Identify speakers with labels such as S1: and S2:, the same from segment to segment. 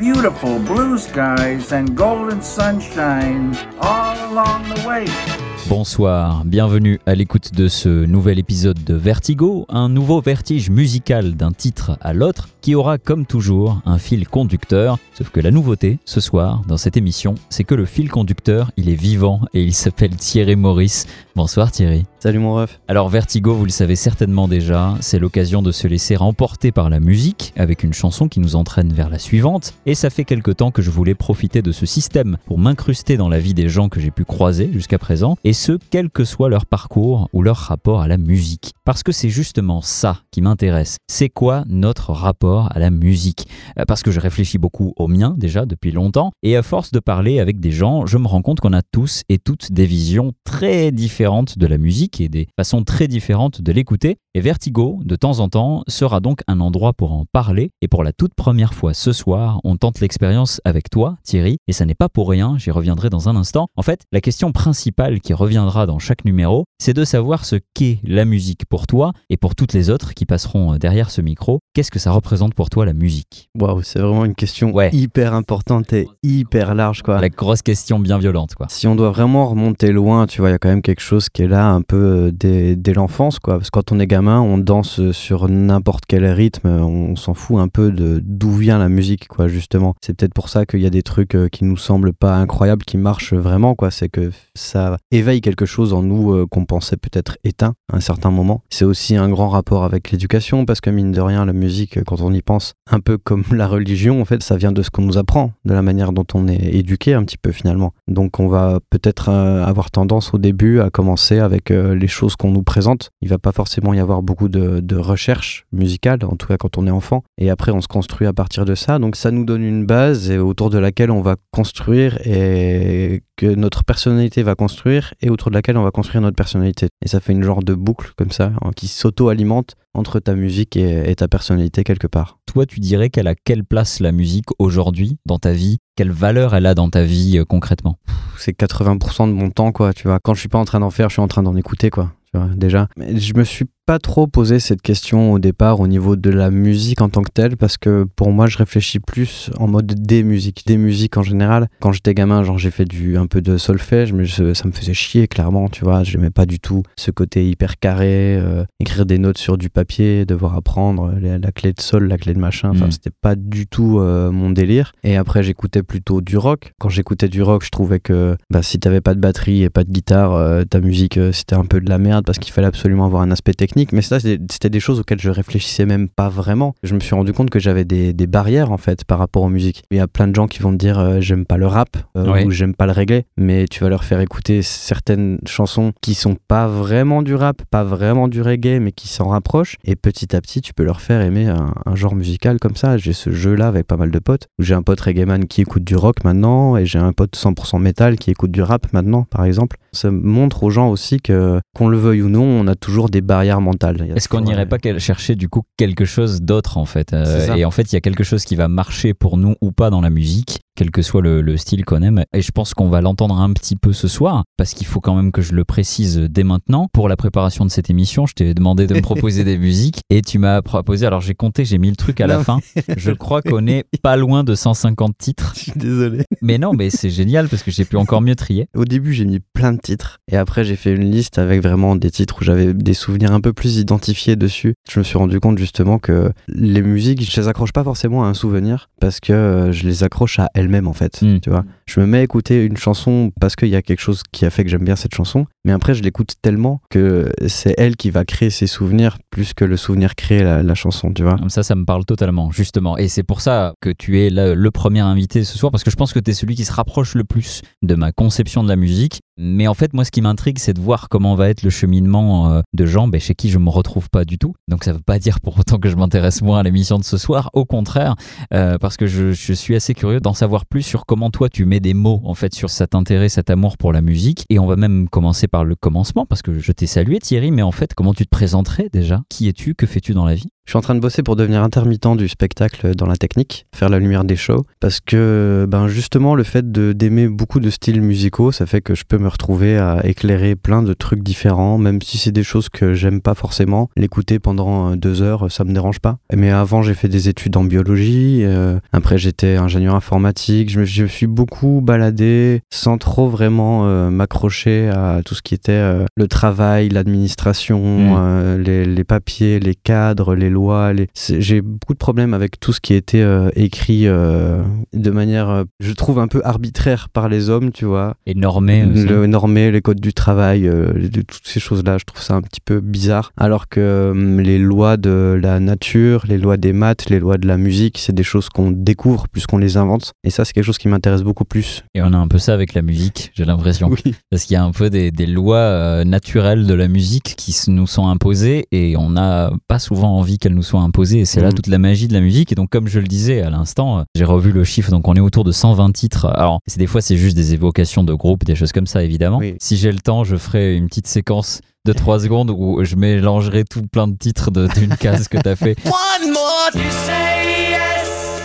S1: Beautiful blue skies and golden sunshine all along the way.
S2: Bonsoir, bienvenue à l'écoute de ce nouvel épisode de Vertigo, un nouveau vertige musical d'un titre à l'autre qui aura comme toujours un fil conducteur, sauf que la nouveauté ce soir dans cette émission, c'est que le fil conducteur, il est vivant et il s'appelle Thierry Maurice. Bonsoir Thierry.
S3: Salut mon ref.
S2: Alors Vertigo, vous le savez certainement déjà, c'est l'occasion de se laisser remporter par la musique avec une chanson qui nous entraîne vers la suivante et ça fait quelque temps que je voulais profiter de ce système pour m'incruster dans la vie des gens que j'ai pu croiser jusqu'à présent et ce quel que soit leur parcours ou leur rapport à la musique. Parce que c'est justement ça qui m'intéresse. C'est quoi notre rapport à la musique? Euh, Parce que je réfléchis beaucoup au mien déjà depuis longtemps et à force de parler avec des gens, je me rends compte qu'on a tous et toutes des visions très différentes de la musique et des façons très différentes de l'écouter. Et Vertigo, de temps en temps, sera donc un endroit pour en parler. Et pour la toute première fois ce soir, on tente l'expérience avec toi, Thierry. Et ça n'est pas pour rien, j'y reviendrai dans un instant. En fait, la question principale qui reviendra dans chaque numéro, c'est de savoir ce qu'est la musique pour toi et pour toutes les autres qui passeront derrière ce micro. Qu'est-ce que ça représente pour toi la musique?
S3: Waouh, c'est vraiment une question
S2: Ouais.
S3: hyper importante et hyper large quoi.
S2: La grosse question bien violente, quoi.
S3: Si on doit vraiment remonter loin, tu vois, il y a quand même quelque chose qui est là un peu euh, dès, dès l'enfance, quoi. Parce que quand on est gamin, on danse sur n'importe quel rythme, on s'en fout un peu de d'où vient la musique, quoi, justement. C'est peut-être pour ça qu'il y a des trucs euh, qui nous semblent pas incroyables, qui marchent vraiment, quoi. C'est que ça éveille quelque chose en nous euh, qu'on pensait peut-être éteint à un certain moment. C'est aussi un grand rapport avec l'éducation, parce que mine de rien, la musique, euh, quand on y pense, un peu comme la religion, en fait, ça vient de ce qu'on nous apprend, de la manière dont on est éduqué un petit peu finalement. Donc on va peut-être euh, avoir tendance au début à commencer avec les choses qu'on nous présente. Il va pas forcément y avoir beaucoup de, recherche musicale, en tout cas quand on est enfant. Et après on se construit à partir de ça. Donc ça nous donne une base autour de laquelle on va construire et que notre personnalité va construire et autour de laquelle on va construire notre personnalité. Et ça fait une genre de boucle comme ça hein, qui s'auto-alimente entre ta musique et, et ta personnalité quelque part.
S2: Toi, tu dirais qu'elle a quelle place la musique aujourd'hui dans ta vie? Quelle valeur elle a dans ta vie euh, concrètement?
S3: C'est 80% de mon temps, quoi, tu vois. Quand je suis pas en train d'en faire, je suis en train d'en écouter, quoi, tu vois, déjà. Mais je me suis pas trop posé cette question au départ au niveau de la musique en tant que telle, parce que pour moi, je réfléchis plus en mode des musiques, des musiques en général. Quand j'étais gamin, genre, j'ai fait du, un peu de solfège, mais je- ça me faisait chier, clairement, tu vois. J'aimais pas du tout ce côté hyper carré, euh, écrire des notes sur du papier, devoir apprendre la clé de sol, la clé de machin. Enfin,
S2: Mm.
S3: c'était pas du tout euh, mon délire. Et après, j'écoutais plutôt du rock. Quand j'écoutais du rock, je trouvais que bah, si t'avais pas de batterie et pas de guitare, euh, ta musique, c'était un peu de la merde parce qu'il fallait absolument avoir un aspect technique. Mais ça, c'était des choses auxquelles je réfléchissais même pas vraiment. Je me suis rendu compte que j'avais des, des barrières en fait par rapport aux musiques. Il y a plein de gens qui vont te dire euh, j'aime pas le rap euh, ou j'aime pas le reggae, mais tu vas leur faire écouter certaines chansons qui sont pas vraiment du rap, pas vraiment du reggae, mais qui s'en rapprochent. Et petit à petit, tu peux leur faire aimer un, un genre musical comme ça. J'ai ce jeu-là avec pas mal de potes. où J'ai un pote reggaeman qui écoute du rock maintenant, et j'ai un pote 100% métal qui écoute du rap maintenant, par exemple. Ça montre aux gens aussi que, qu'on le veuille ou non, on a toujours des barrières mentales.
S2: Est-ce qu'on n'irait pas chercher du coup quelque chose d'autre en fait Euh. Et en fait, il y a quelque chose qui va marcher pour nous ou pas dans la musique, quel que soit le, le style qu'on aime. Et je pense qu'on va l'entendre un petit peu ce soir, parce qu'il faut quand même que je le précise dès maintenant. Pour la préparation de cette émission, je t'ai demandé de me proposer des musiques et tu m'as proposé. Alors j'ai compté, j'ai mis le truc à la fin. Je crois qu'on est pas loin de 150 titres.
S3: Je suis désolé.
S2: Mais non, mais c'est génial parce que j'ai pu encore mieux trier.
S3: Au début, j'ai mis plein de titres. Et après, j'ai fait une liste avec vraiment des titres où j'avais des souvenirs un peu plus identifiés dessus. Je me suis rendu compte justement que les musiques, je les accroche pas forcément à un souvenir parce que euh, je les accroche à elles-mêmes en fait.
S2: Mm.
S3: Tu vois, je me mets à écouter une chanson parce qu'il y a quelque chose qui a fait que j'aime bien cette chanson. Mais après, je l'écoute tellement que c'est elle qui va créer ses souvenirs plus que le souvenir crée la, la chanson, tu vois.
S2: Comme ça, ça me parle totalement, justement. Et c'est pour ça que tu es le, le premier invité ce soir, parce que je pense que tu es celui qui se rapproche le plus de ma conception de la musique. Mais en fait, moi, ce qui m'intrigue, c'est de voir comment va être le cheminement euh, de gens ben, chez qui je me retrouve pas du tout. Donc, ça veut pas dire pour autant que je m'intéresse moins à l'émission de ce soir. Au contraire, euh, parce que je, suis assez curieux d'en savoir plus sur comment toi tu mets des mots en fait sur cet intérêt, cet amour pour la musique. Et on va même commencer par le commencement parce que je t'ai salué Thierry, mais en fait, comment tu te présenterais déjà? Qui es-tu? Que fais-tu dans la vie?
S3: Je suis en train de bosser pour devenir intermittent du spectacle dans la technique, faire la lumière des shows, parce que ben justement le fait d'aimer beaucoup de styles musicaux, ça fait que je peux me retrouver à éclairer plein de trucs différents, même si c'est des choses que j'aime pas forcément. L'écouter pendant euh, deux heures, ça me dérange pas. Mais avant, j'ai fait des études en biologie. euh, après, j'étais ingénieur informatique. Je me, je suis beaucoup baladé sans trop vraiment euh, m'accrocher à tout ce qui était euh, le travail, l'administration,
S2: Mm.
S3: euh, les, les papiers, les cadres, les lois. Les... J'ai beaucoup de problèmes avec tout ce qui était écrit de manière, je trouve, un peu arbitraire par les hommes, tu vois.
S2: Et normé aussi.
S3: Le normé, les codes du travail, euh, de- toutes ces choses-là, je trouve ça un petit peu bizarre. Alors que euh, les lois de la nature, les lois des maths, les lois de la musique, c'est des choses qu'on découvre plus qu'on les invente. Et ça, c'est quelque chose qui m'intéresse beaucoup plus.
S2: Et on a un peu ça avec la musique, j'ai l'impression.
S3: Oui.
S2: Parce qu'il y a un peu des, des lois euh, naturelles de la musique qui nous sont imposées et on n'a pas souvent envie qu'elles nous soient imposées. Et c'est là
S3: Mhm.
S2: toute la magie de la musique. Et donc, comme je le disais à l'instant, euh, j'ai revu le chiffre. Donc, on est autour de 120 titres. Alors, c'est des fois, c'est juste des évocations de groupes, des choses comme ça, évidemment.
S3: Oui.
S2: Si j'ai le temps, je ferai une petite séquence de 3 secondes où je mélangerai tout plein de titres d'une case que tu as fait.
S4: One more. You say yes,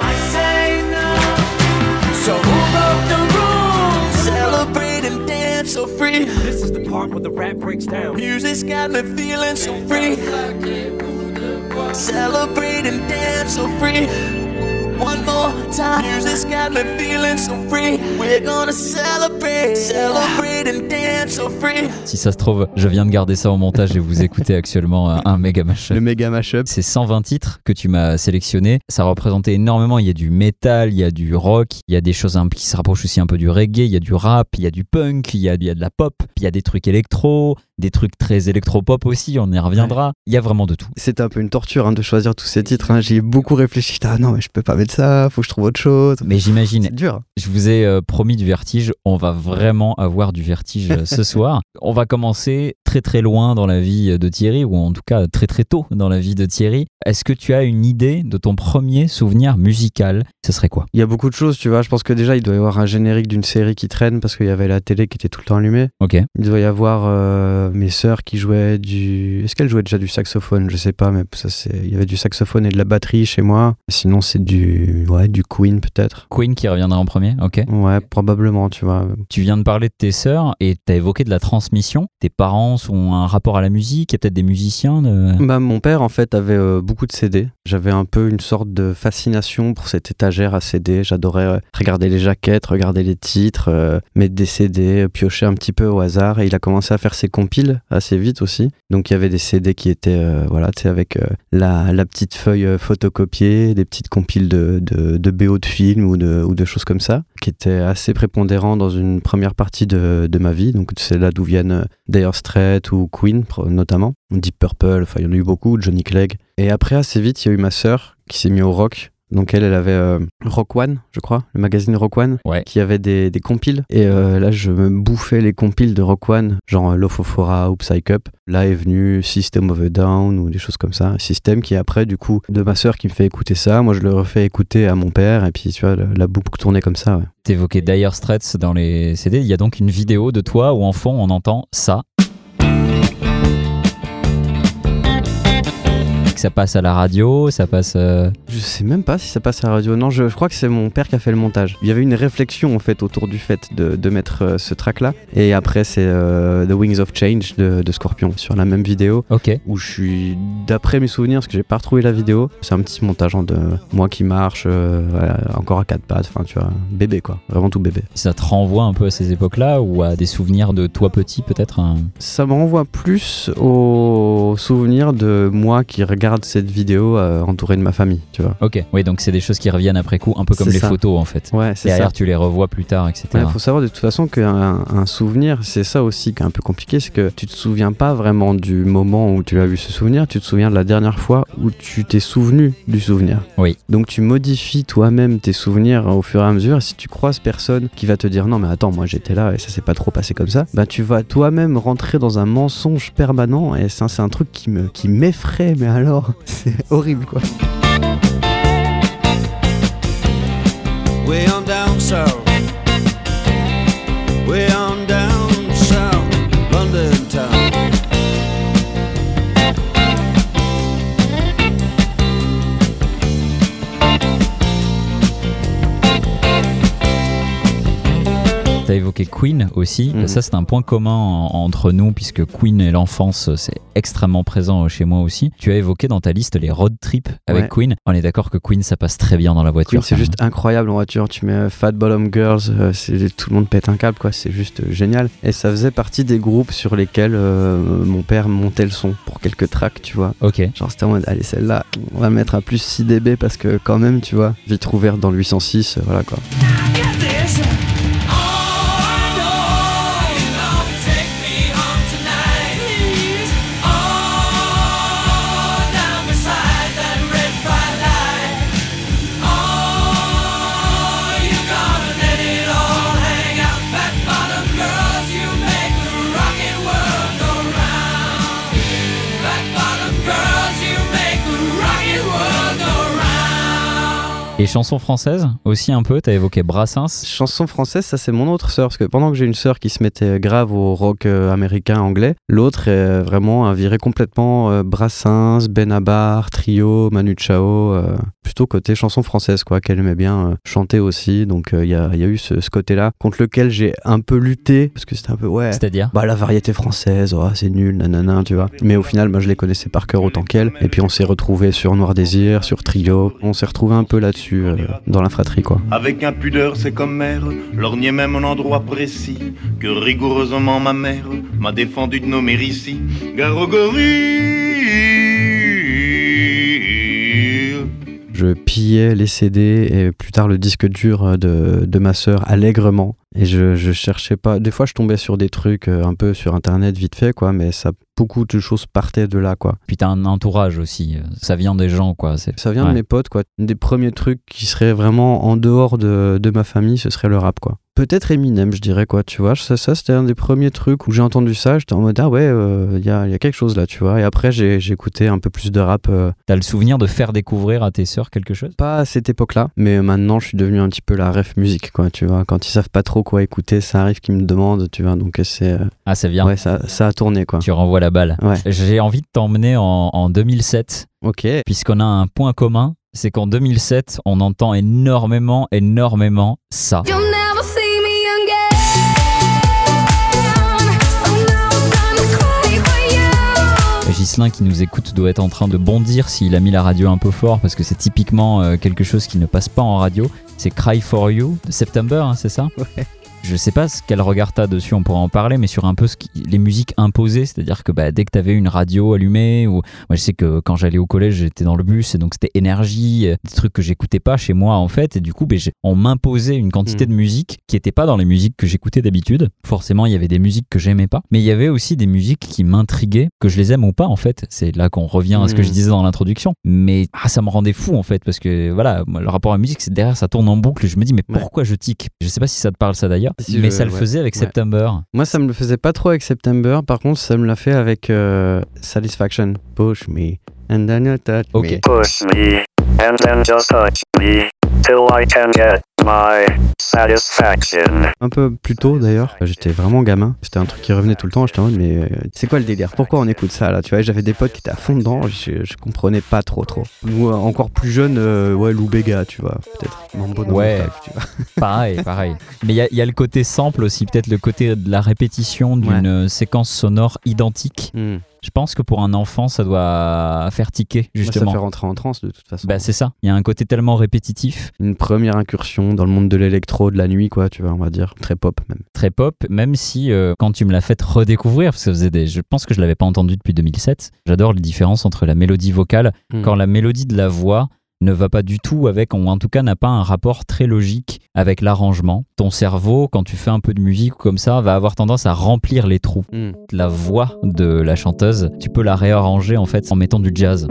S4: I say no. So who broke the rules? Celebrate and dance so free. This is the part where the rap breaks down. Music's got me feeling so free. Celebrate and dance so free. One more time. Music's got me feeling so free. We're gonna celebrate, celebrate and dance so free.
S2: Si ça se trouve, je viens de garder ça au montage et vous écoutez actuellement un, un méga mashup.
S3: Le méga mashup.
S2: Ces 120 titres que tu m'as sélectionnés, ça représentait énormément. Il y a du métal, il y a du rock, il y a des choses un- qui se rapprochent aussi un peu du reggae, il y a du rap, il y a du punk, il y a, il y a de la pop, il y a des trucs électro, des trucs très électro-pop aussi, on y reviendra. Il y a vraiment de tout.
S3: C'était un peu une torture hein, de choisir tous ces titres. hein. J'y ai beaucoup réfléchi. Ah non, mais je peux pas mettre ça, faut que je trouve autre chose.
S2: Mais j'imagine,
S3: C'est dur.
S2: je vous ai euh, promis du vertige, on va vraiment avoir du vertige euh, ce soir. On va commencer très très loin dans la vie de Thierry, ou en tout cas très très tôt dans la vie de Thierry. Est-ce que tu as une idée de ton premier souvenir musical? Ce serait quoi?
S3: Il y a beaucoup de choses, tu vois. Je pense que déjà, il doit y avoir un générique d'une série qui traîne parce qu'il y avait la télé qui était tout le temps allumée.
S2: Ok.
S3: Il doit y avoir euh, mes sœurs qui jouaient du. Est-ce qu'elles jouaient déjà du saxophone? Je sais pas, mais ça c'est. Il y avait du saxophone et de la batterie chez moi. Sinon, c'est du. Ouais, du Queen peut-être.
S2: Queen qui reviendra en premier, ok.
S3: Ouais, probablement, tu vois.
S2: Tu viens de parler de tes sœurs et tu as évoqué de la transmission. Tes parents ont un rapport à la musique, il y a peut-être des musiciens. de-
S3: Bah, mon père, en fait, avait euh, beaucoup de CD. J'avais un peu une sorte de fascination pour cette étagère à CD. J'adorais euh, regarder les jaquettes, regarder les titres, euh, mettre des CD, piocher un petit peu au hasard. Et il a commencé à faire ses compiles assez vite aussi. Donc il y avait des CD qui étaient, euh, voilà, tu sais, avec la, la petite feuille photocopiée, des petites compiles de, de, BO de films ou de, choses comme ça, qui étaient assez prépondérants dans une première partie de, ma vie. Donc c'est là d'où viennent euh, Dire Straits ou Queen notamment, Deep Purple, enfin il y en a eu beaucoup, Johnny Clegg. Et après assez vite il y a eu ma sœur qui s'est mise au rock. Donc elle, elle avait euh, Rock One, je crois, le magazine Rock One,
S2: Ouais.
S3: qui avait des, des compiles. Et euh, là, je me bouffais les compiles de Rock One, genre euh, Lofofora ou Psych Up. Là est venu System of a Down ou des choses comme ça. System qui après, du coup, de ma sœur qui me fait écouter ça. Moi, je le refais écouter à mon père. Et puis, tu vois, la boucle tournait comme ça. Ouais.
S2: T'évoquais Dire Straits dans les CD. Il y a donc une vidéo de toi où en fond on entend ça. Ça passe à la radio, ça passe. euh,
S3: Je sais même pas si ça passe à la radio. Non, je, je crois que c'est mon père qui a fait le montage. Il y avait une réflexion en fait autour du fait de, de mettre euh, ce track là. Et après, c'est euh, The Wings of Change de, de Scorpion sur la même vidéo
S2: Ok.
S3: où je suis, d'après mes souvenirs, parce que j'ai pas retrouvé la vidéo, c'est un petit montage hein, de moi qui marche, voilà, encore à quatre pattes, enfin tu vois, bébé quoi, vraiment tout bébé.
S2: Ça te renvoie un peu à ces époques-là ou à des souvenirs de toi petit peut-être hein?
S3: Ça me renvoie plus au souvenir de moi qui regardait regarde cette vidéo euh, entouré de ma famille, tu vois.
S2: Ok, oui, donc c'est des choses qui reviennent après coup, un peu comme les
S3: ça.
S2: photos en fait.
S3: Ouais, c'est ça.
S2: Derrière, tu les revois plus tard, etc.
S3: Il faut savoir de toute façon qu'un un souvenir, c'est ça aussi qui est un peu compliqué, c'est que tu te souviens pas vraiment du moment où tu as vu ce souvenir, tu te souviens de la dernière fois où tu t'es souvenu du souvenir.
S2: Oui.
S3: Donc tu modifies toi-même tes souvenirs au fur et à mesure. Et si tu croises personne qui va te dire non mais attends moi j'étais là et ça s'est pas trop passé comme ça, bah tu vas toi-même rentrer dans un mensonge permanent et ça c'est un truc qui me qui m'effraie mais alors c'est horrible quoi.
S4: Way on down south. Way on
S2: T'as évoqué Queen aussi.
S3: Mhm.
S2: Ça, c'est un point commun en- entre nous, puisque Queen et l'enfance, c'est extrêmement présent chez moi aussi. Tu as évoqué dans ta liste les road trips avec
S3: Ouais.
S2: Queen. On est d'accord que Queen, ça passe très bien dans la voiture.
S3: C'est juste incroyable en voiture. Tu mets euh, Fat Bottom Girls, euh, c'est tout le monde pète un câble, quoi. C'est juste euh, génial. Et ça faisait partie des groupes sur lesquels euh, mon père montait le son pour quelques tracks, tu vois.
S2: Ok.
S3: Genre c'était en mode, allez celle-là, on va mettre à plus 6 dB parce que quand même, tu vois, vite ouverte dans le 806, euh, voilà quoi.
S2: Et chansons françaises aussi un peu. T'as évoqué Brassens.
S3: Chanson française, ça c'est mon autre sœur, parce que pendant que j'ai une sœur qui se mettait grave au rock euh, américain, anglais, l'autre est vraiment un viré complètement euh, Brassens, Benabar, Trio, Manu Chao, euh, plutôt côté chanson française, quoi, qu'elle aimait bien euh, chanter aussi, donc il y, a, y a eu ce, ce côté-là, contre lequel j'ai un peu lutté, parce que c'était un peu, ouais,
S2: C'est-à-dire?
S3: bah la variété française, oh, c'est nul, nanana, tu vois. Mais au final, moi je les connaissais par cœur autant qu'elle. Et puis on s'est retrouvés sur Noir Désir, sur Trio. On s'est retrouvés un peu là-dessus, euh, dans la fratrie, quoi.
S5: Avec impudeur, c'est comme mère, lorgnait même un endroit précis, que rigoureusement ma mère m'a défendu de nommer ici. Garogori.
S3: Je pillais les CD et plus tard le disque dur euh, de, de ma sœur allègrement. Et je, je cherchais pas. Des fois, je tombais sur des trucs euh, un peu sur internet vite fait, quoi, mais ça, beaucoup de choses partaient de là, quoi.
S2: Puis t'as un entourage aussi. Ça vient des gens, quoi.
S3: Ça vient
S2: Ouais.
S3: de mes potes, quoi. Un des premiers trucs qui seraient vraiment en dehors de, de ma famille, ce serait le rap, quoi. Peut-être Eminem, je dirais, quoi, tu vois. Ça, ça c'était un des premiers trucs où j'ai entendu ça. J'étais en mode, ah ouais, il y, a, y a quelque chose là, tu vois. Et après, j'ai j'ai écouté un peu plus de rap. euh,
S2: T'as le souvenir de faire découvrir à tes sœurs quelque chose?
S3: Pas à cette époque-là, mais maintenant, je suis devenu un petit peu la ref musique, quoi, tu vois. Quand ils savent pas trop quoi écouter, ça arrive qu'ils me demandent, tu vois. Donc, c'est. euh,
S2: Ah, ça vient.
S3: ouais, ça, ça a tourné, quoi.
S2: Tu renvoies la balle.
S3: Ouais.
S2: J'ai envie de t'emmener en, en 2007,
S3: Ok.
S2: puisqu'on a un point commun. C'est qu'en 2007, on entend énormément, énormément ça. Gislin qui nous écoute doit être en train de bondir s'il a mis la radio un peu fort parce que c'est typiquement euh, quelque chose qui ne passe pas en radio. C'est Cry for You de September, hein, c'est ça? Je sais pas ce quel regard t'as dessus, on pourra en parler, mais sur un peu ce qui- les musiques imposées, c'est-à-dire que bah, dès que t'avais une radio allumée, ou moi je sais que quand j'allais au collège j'étais dans le bus et donc c'était énergie, euh, des trucs que j'écoutais pas chez moi en fait, et du coup bah, j'ai- on m'imposait une quantité
S3: Mm.
S2: de musique qui était pas dans les musiques que j'écoutais d'habitude. Forcément il y avait des musiques que j'aimais pas, mais il y avait aussi des musiques qui m'intriguaient, que je les aime ou pas en fait. C'est là qu'on revient à ce que je disais dans l'introduction, mais ah, ça me rendait fou en fait parce que voilà, le rapport à la musique c'est derrière ça tourne en boucle et je me dis mais
S3: Ouais.
S2: pourquoi je tic Je sais pas si ça te parle ça d'ailleurs,
S3: Si,
S2: mais
S3: je-
S2: ça le
S3: ouais.
S2: faisait avec
S3: Ouais.
S2: September.
S3: Moi, ça me le faisait pas trop avec September. Par contre, ça me l'a fait avec euh, Satisfaction. Push me. And then you touch
S2: Ok.
S3: me.
S6: Push me, and then just touch me, till I can get my satisfaction.
S3: Un peu plus tôt d'ailleurs, j'étais vraiment gamin. C'était un truc qui revenait tout le temps. J'étais en mode, mais euh, c'est quoi le délire? Pourquoi on écoute ça là? Tu vois, j'avais des potes qui étaient à fond dedans. Je, je comprenais pas trop, trop. Ou euh, encore plus jeune, euh, ouais, Lou Bega, tu vois, peut-être. Mambo
S2: Ouais.
S3: five, tu vois.
S2: Pareil, pareil. Mais il y, a- il y a le côté sample aussi, peut-être le côté de la répétition d'une séquence sonore identique.
S3: Hmm.
S2: Je pense que pour un enfant, ça doit faire tiquer, justement.
S3: Ça fait rentrer en transe de toute façon.
S2: Bah, c'est ça. Il y a un côté tellement répétitif,
S3: Une première incursion dans le monde de l'électro, de la nuit, quoi, tu vois, on va dire. Très pop même.
S2: très pop, même si euh, quand tu me l'as fait redécouvrir, parce que ça faisait des, je pense que je l'avais pas entendu depuis 2007, j'adore les différences entre la mélodie vocale,
S3: Mm.
S2: quand la mélodie de la voix ne va pas du tout avec, ou en tout cas n'a pas un rapport très logique avec l'arrangement. Ton cerveau, quand tu fais un peu de musique comme ça, va avoir tendance à remplir les trous.
S3: Mm.
S2: La voix de la chanteuse, tu peux la réarranger en fait en mettant du jazz.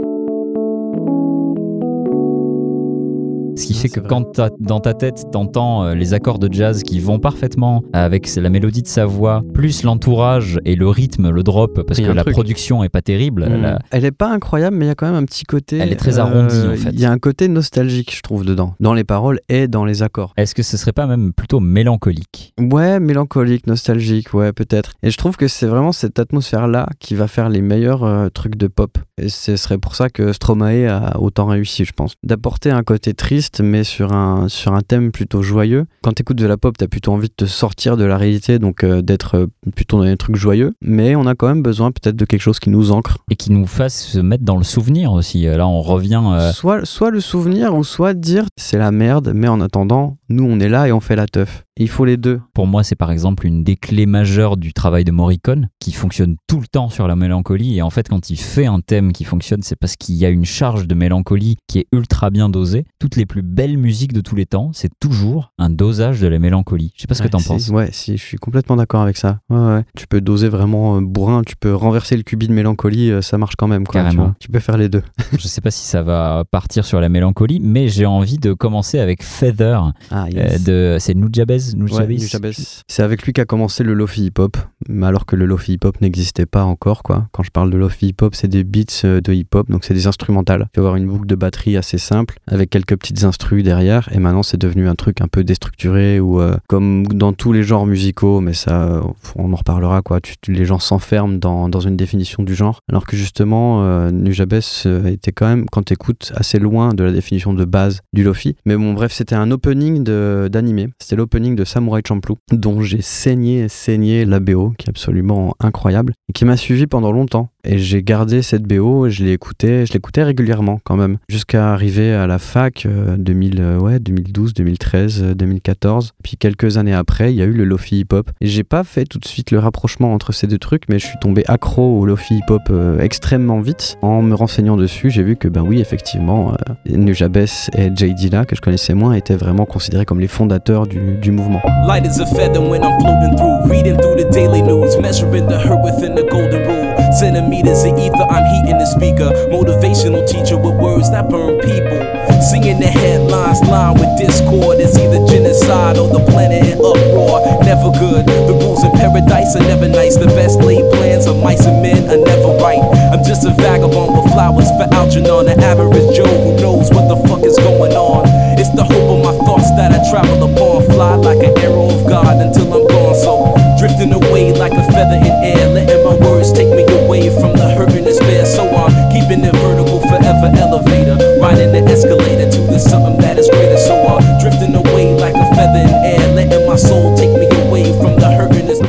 S2: Ce qui
S3: Ouais,
S2: fait que
S3: vrai.
S2: quand t'as- dans ta tête, t'entends euh, les accords de jazz qui vont parfaitement avec la mélodie de sa voix, plus l'entourage et le rythme, le drop, parce que la
S3: truc.
S2: production est pas terrible.
S3: Mm.
S2: la-
S3: Elle est pas incroyable, mais il y a quand même un petit côté.
S2: Elle est très arrondie, en fait.
S3: Il y a un côté nostalgique, je trouve, dedans, dans les paroles et dans les accords.
S2: Est-ce que ce serait pas même plutôt mélancolique?
S3: Ouais, mélancolique, nostalgique, ouais, peut-être. Et je trouve que c'est vraiment cette atmosphère-là qui va faire les meilleurs euh, trucs de pop. Et ce serait pour ça que Stromae a autant réussi, je pense. D'apporter un côté triste, mais sur un, sur un thème plutôt joyeux. Quand t'écoutes de la pop, t'as plutôt envie de te sortir de la réalité, donc euh, d'être euh, plutôt dans des trucs joyeux. Mais on a quand même besoin peut-être de quelque chose qui nous ancre.
S2: et qui nous fasse se mettre dans le souvenir aussi. Là, on revient. euh,
S3: Soit, soit le souvenir, ou soit dire c'est la merde, mais en attendant, nous on est là et on fait la teuf. Il faut les deux.
S2: Pour moi, c'est par exemple une des clés majeures du travail de Morricone, qui fonctionne tout le temps sur la mélancolie. Et en fait, quand il fait un thème qui fonctionne, c'est parce qu'il y a une charge de mélancolie qui est ultra bien dosée. Toutes les plus belles musiques de tous les temps, c'est toujours un dosage de la mélancolie. Je sais pas ce que
S3: Ouais,
S2: t'en
S3: si,
S2: penses.
S3: Ouais, si, je suis complètement d'accord avec ça. Ouais, ouais. Tu peux doser vraiment euh, bourrin, tu peux renverser le cubi de mélancolie, euh, ça marche quand même. Quoi,
S2: Carrément.
S3: Tu peux faire les deux.
S2: Je sais pas si ça va partir sur la mélancolie, mais j'ai envie de commencer avec Feather.
S3: Ah,
S2: euh, de, c'est Nujabes,
S3: Ouais,
S2: Nujabes
S3: Nujabes. C'est avec lui qu'a commencé le lofi hip-hop, mais alors que le lofi hip-hop n'existait pas encore. quoi. Quand je parle de lofi hip-hop, c'est des beats euh, de hip-hop, donc c'est des instrumentales. Tu vas avoir une boucle de batterie assez simple, avec quelques petites instrus derrière, et maintenant c'est devenu un truc un peu déstructuré, ou euh, comme dans tous les genres musicaux, mais ça, euh, on en reparlera, quoi. Tu- tu- les gens s'enferment dans, dans une définition du genre, alors que justement, euh, Nujabes euh, était quand même, quand tu écoutes, assez loin de la définition de base du lofi. Mais bon, bref, c'était un opening de- d'animé. C'était l'opening de Samurai Champloo, dont j'ai saigné, saigné la BO, qui est absolument incroyable, et qui m'a suivi pendant longtemps. Et j'ai gardé cette BO, je l'ai écoutée, je l'écoutais régulièrement quand même, jusqu'à arriver à la fac, euh, 2000, euh, ouais, 2012, 2013, euh, 2014. Puis quelques années après, il y a eu le Lofi Hip Hop. Et j'ai pas fait tout de suite le rapprochement entre ces deux trucs, mais je suis tombé accro au Lofi Hip Hop euh, extrêmement vite. En me renseignant dessus, j'ai vu que, ben oui, effectivement, euh, Nujabes et Jay Dilla, que je connaissais moins, étaient vraiment considérés comme les fondateurs du, du mouvement.
S4: Light as a feather when I'm floating through, reading through the daily news, measuring the hurt within the golden rule. Centimeters of ether, I'm heating the speaker. Motivational teacher with words that burn people. Singing the headlines, line with discord. It's either genocide or the planet in uproar. Never good. The rules in paradise are never nice. The best laid plans of mice and men are never right. I'm just a vagabond with flowers for Algernon, an average Joe who knows what the fuck is going on. It's the hope of my thoughts that I travel upon. Fly like an arrow of God until I'm gone. So drifting away like a feather in air, letting my words take me away from the hurt and despair. So I'm keeping it vertical, forever elevator, riding the escalator to the something that is greater. So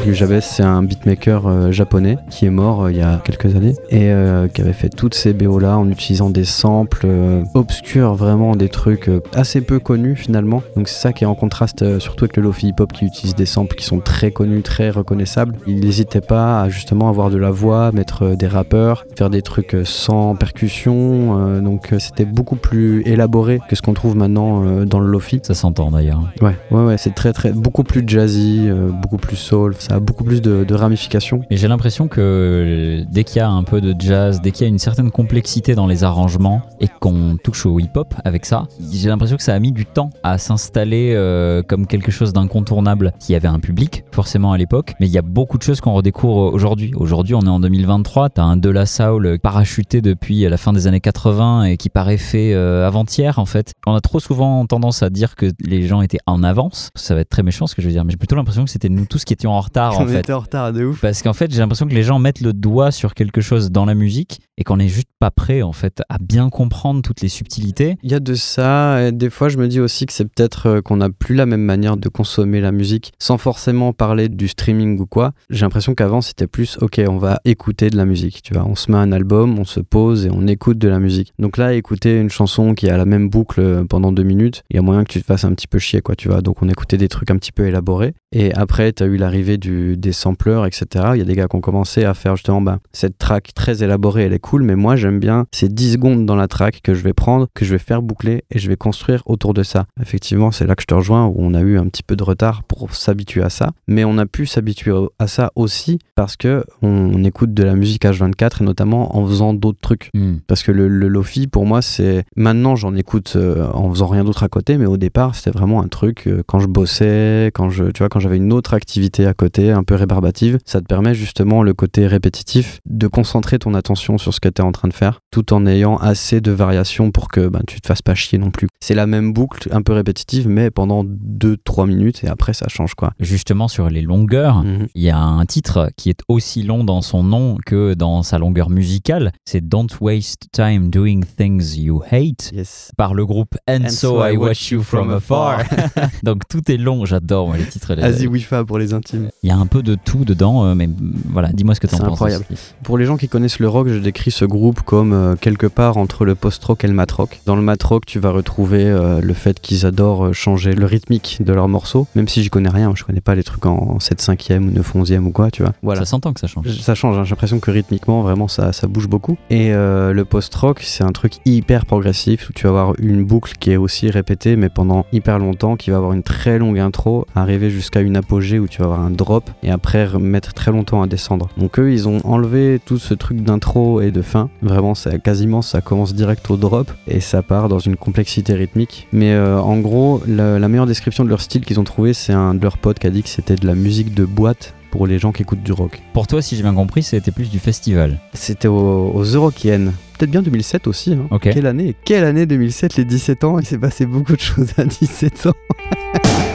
S3: Nujabes, c'est un beatmaker euh, japonais qui est mort euh, il y a quelques années et euh, qui avait fait toutes ces BO là en utilisant des samples obscurs, vraiment des trucs assez peu connus finalement. Donc c'est ça qui est en contraste surtout avec le lofi hip hop qui utilise des samples qui sont très connus, très reconnaissables. Il n'hésitait pas à justement avoir de la voix, mettre des rappeurs, faire des trucs sans percussion. donc c'était beaucoup plus élaboré que ce qu'on trouve maintenant dans le lofi.
S2: Ça s'entend d'ailleurs.
S3: Ouais, ouais, ouais, c'est très, très, beaucoup plus jazzy, beaucoup plus soul. Ça beaucoup plus de, ramifications.
S2: Et j'ai l'impression que euh, dès qu'il y a un peu de jazz, dès qu'il y a une certaine complexité dans les arrangements et qu'on touche au hip-hop avec ça, j'ai l'impression que ça a mis du temps à s'installer euh, comme quelque chose d'incontournable qui avait un public forcément à l'époque. Mais il y a beaucoup de choses qu'on redécouvre aujourd'hui. Aujourd'hui, on est en 2023. T'as un De La Soul parachuté depuis la fin des années 80 et qui paraît fait euh, avant-hier en fait. On a trop souvent tendance à dire que les gens étaient en avance. Ça va être très méchant ce que je veux dire, mais j'ai plutôt l'impression que c'était nous tous qui étions en retard
S3: On était en retard de ouf.
S2: Parce qu'en fait, j'ai l'impression que les gens mettent le doigt sur quelque chose dans la musique et qu'on n'est juste pas prêt en fait à bien comprendre toutes les subtilités.
S3: Il y a de ça, et des fois je me dis aussi que c'est peut-être euh, qu'on n'a plus la même manière de consommer la musique sans forcément parler du streaming ou quoi. J'ai l'impression qu'avant c'était plus ok, on va écouter de la musique, tu vois. On se met un album, on se pose et on écoute de la musique. Donc là, écouter une chanson qui a la même boucle euh, pendant deux minutes, il y a moyen que tu te fasses un petit peu chier, quoi, tu vois. Donc on écoutait des trucs un petit peu élaborés. Et après, tu as eu l'arrivée des sampleurs, etc. Il y a des gars qui ont commencé à faire justement bah, cette track très élaborée, elle est cool, mais moi j'aime bien ces 10 secondes dans la track que je vais prendre, que je vais faire boucler et je vais construire autour de ça. Effectivement, c'est là que je te rejoins où on a eu un petit peu de retard pour s'habituer à ça, mais on a pu s'habituer à ça aussi parce que on écoute de la musique H24 et notamment en faisant d'autres trucs.
S2: Hmm.
S3: Parce que le, le lofi, pour moi, c'est. Maintenant, j'en écoute euh, en faisant rien d'autre à côté, mais au départ, c'était vraiment un truc euh, quand je bossais, quand je, tu vois, quand j'avais une autre activité à côté, un peu rébarbative. Ça te permet justement le côté répétitif de concentrer ton attention sur ce que tu es en train de faire, tout en ayant assez de variations pour que ben, tu te fasses pas chier non plus. C'est la même boucle, un peu répétitive, mais pendant 2-3 minutes et après, ça change quoi.
S2: Justement sur les longueurs,
S3: Mhm.
S2: il y a un titre qui est aussi long dans son nom que dans sa longueur musicale. C'est Don't Waste Time Doing Things You Hate
S3: Yes.
S2: par le groupe And, so, I Watch You From Afar. Donc tout est long, j'adore les titres.
S3: Asie Wifa pour les intimes.
S2: Il y a un peu de tout dedans, euh, mais mm, voilà, dis-moi ce que tu en
S3: C'est
S2: penses.
S3: incroyable.
S2: aussi.
S3: Pour les gens qui connaissent le rock, je décris ce groupe comme euh, quelque part entre le post-rock et le mat-rock. Dans le mat-rock, tu vas retrouver euh, le fait qu'ils adorent euh, changer le rythmique de leurs morceaux, même si j'y connais rien, je connais pas les trucs en 7 5 ou 9 11 ou quoi, tu vois. Voilà.
S2: Ça s'entend que ça change.
S3: Ça change, hein. j'ai l'impression que rythmiquement, vraiment, ça, ça bouge beaucoup. Et le post-rock, c'est un truc hyper progressif où tu vas avoir une boucle qui est aussi répétée, mais pendant hyper longtemps, qui va avoir une très longue intro, arriver jusqu'à une apogée où tu vas avoir un drop et après mettre très longtemps à descendre. Donc eux, ils ont enlevé tout ce truc d'intro et de fin. Vraiment, ça, quasiment, ça commence direct au drop et ça part dans une complexité rythmique. Mais euh, en gros, la, la meilleure description de leur style qu'ils ont trouvé, c'est un de leurs potes qui a dit que c'était de la musique de boîte pour les gens qui écoutent du rock.
S2: Pour toi, si j'ai bien compris, c'était plus du festival.
S3: C'était aux, aux Eurokiennes. Peut-être bien 2007 aussi. hein. Quelle année Quelle année 2007, les 17 ans Il s'est passé beaucoup de choses à 17 ans.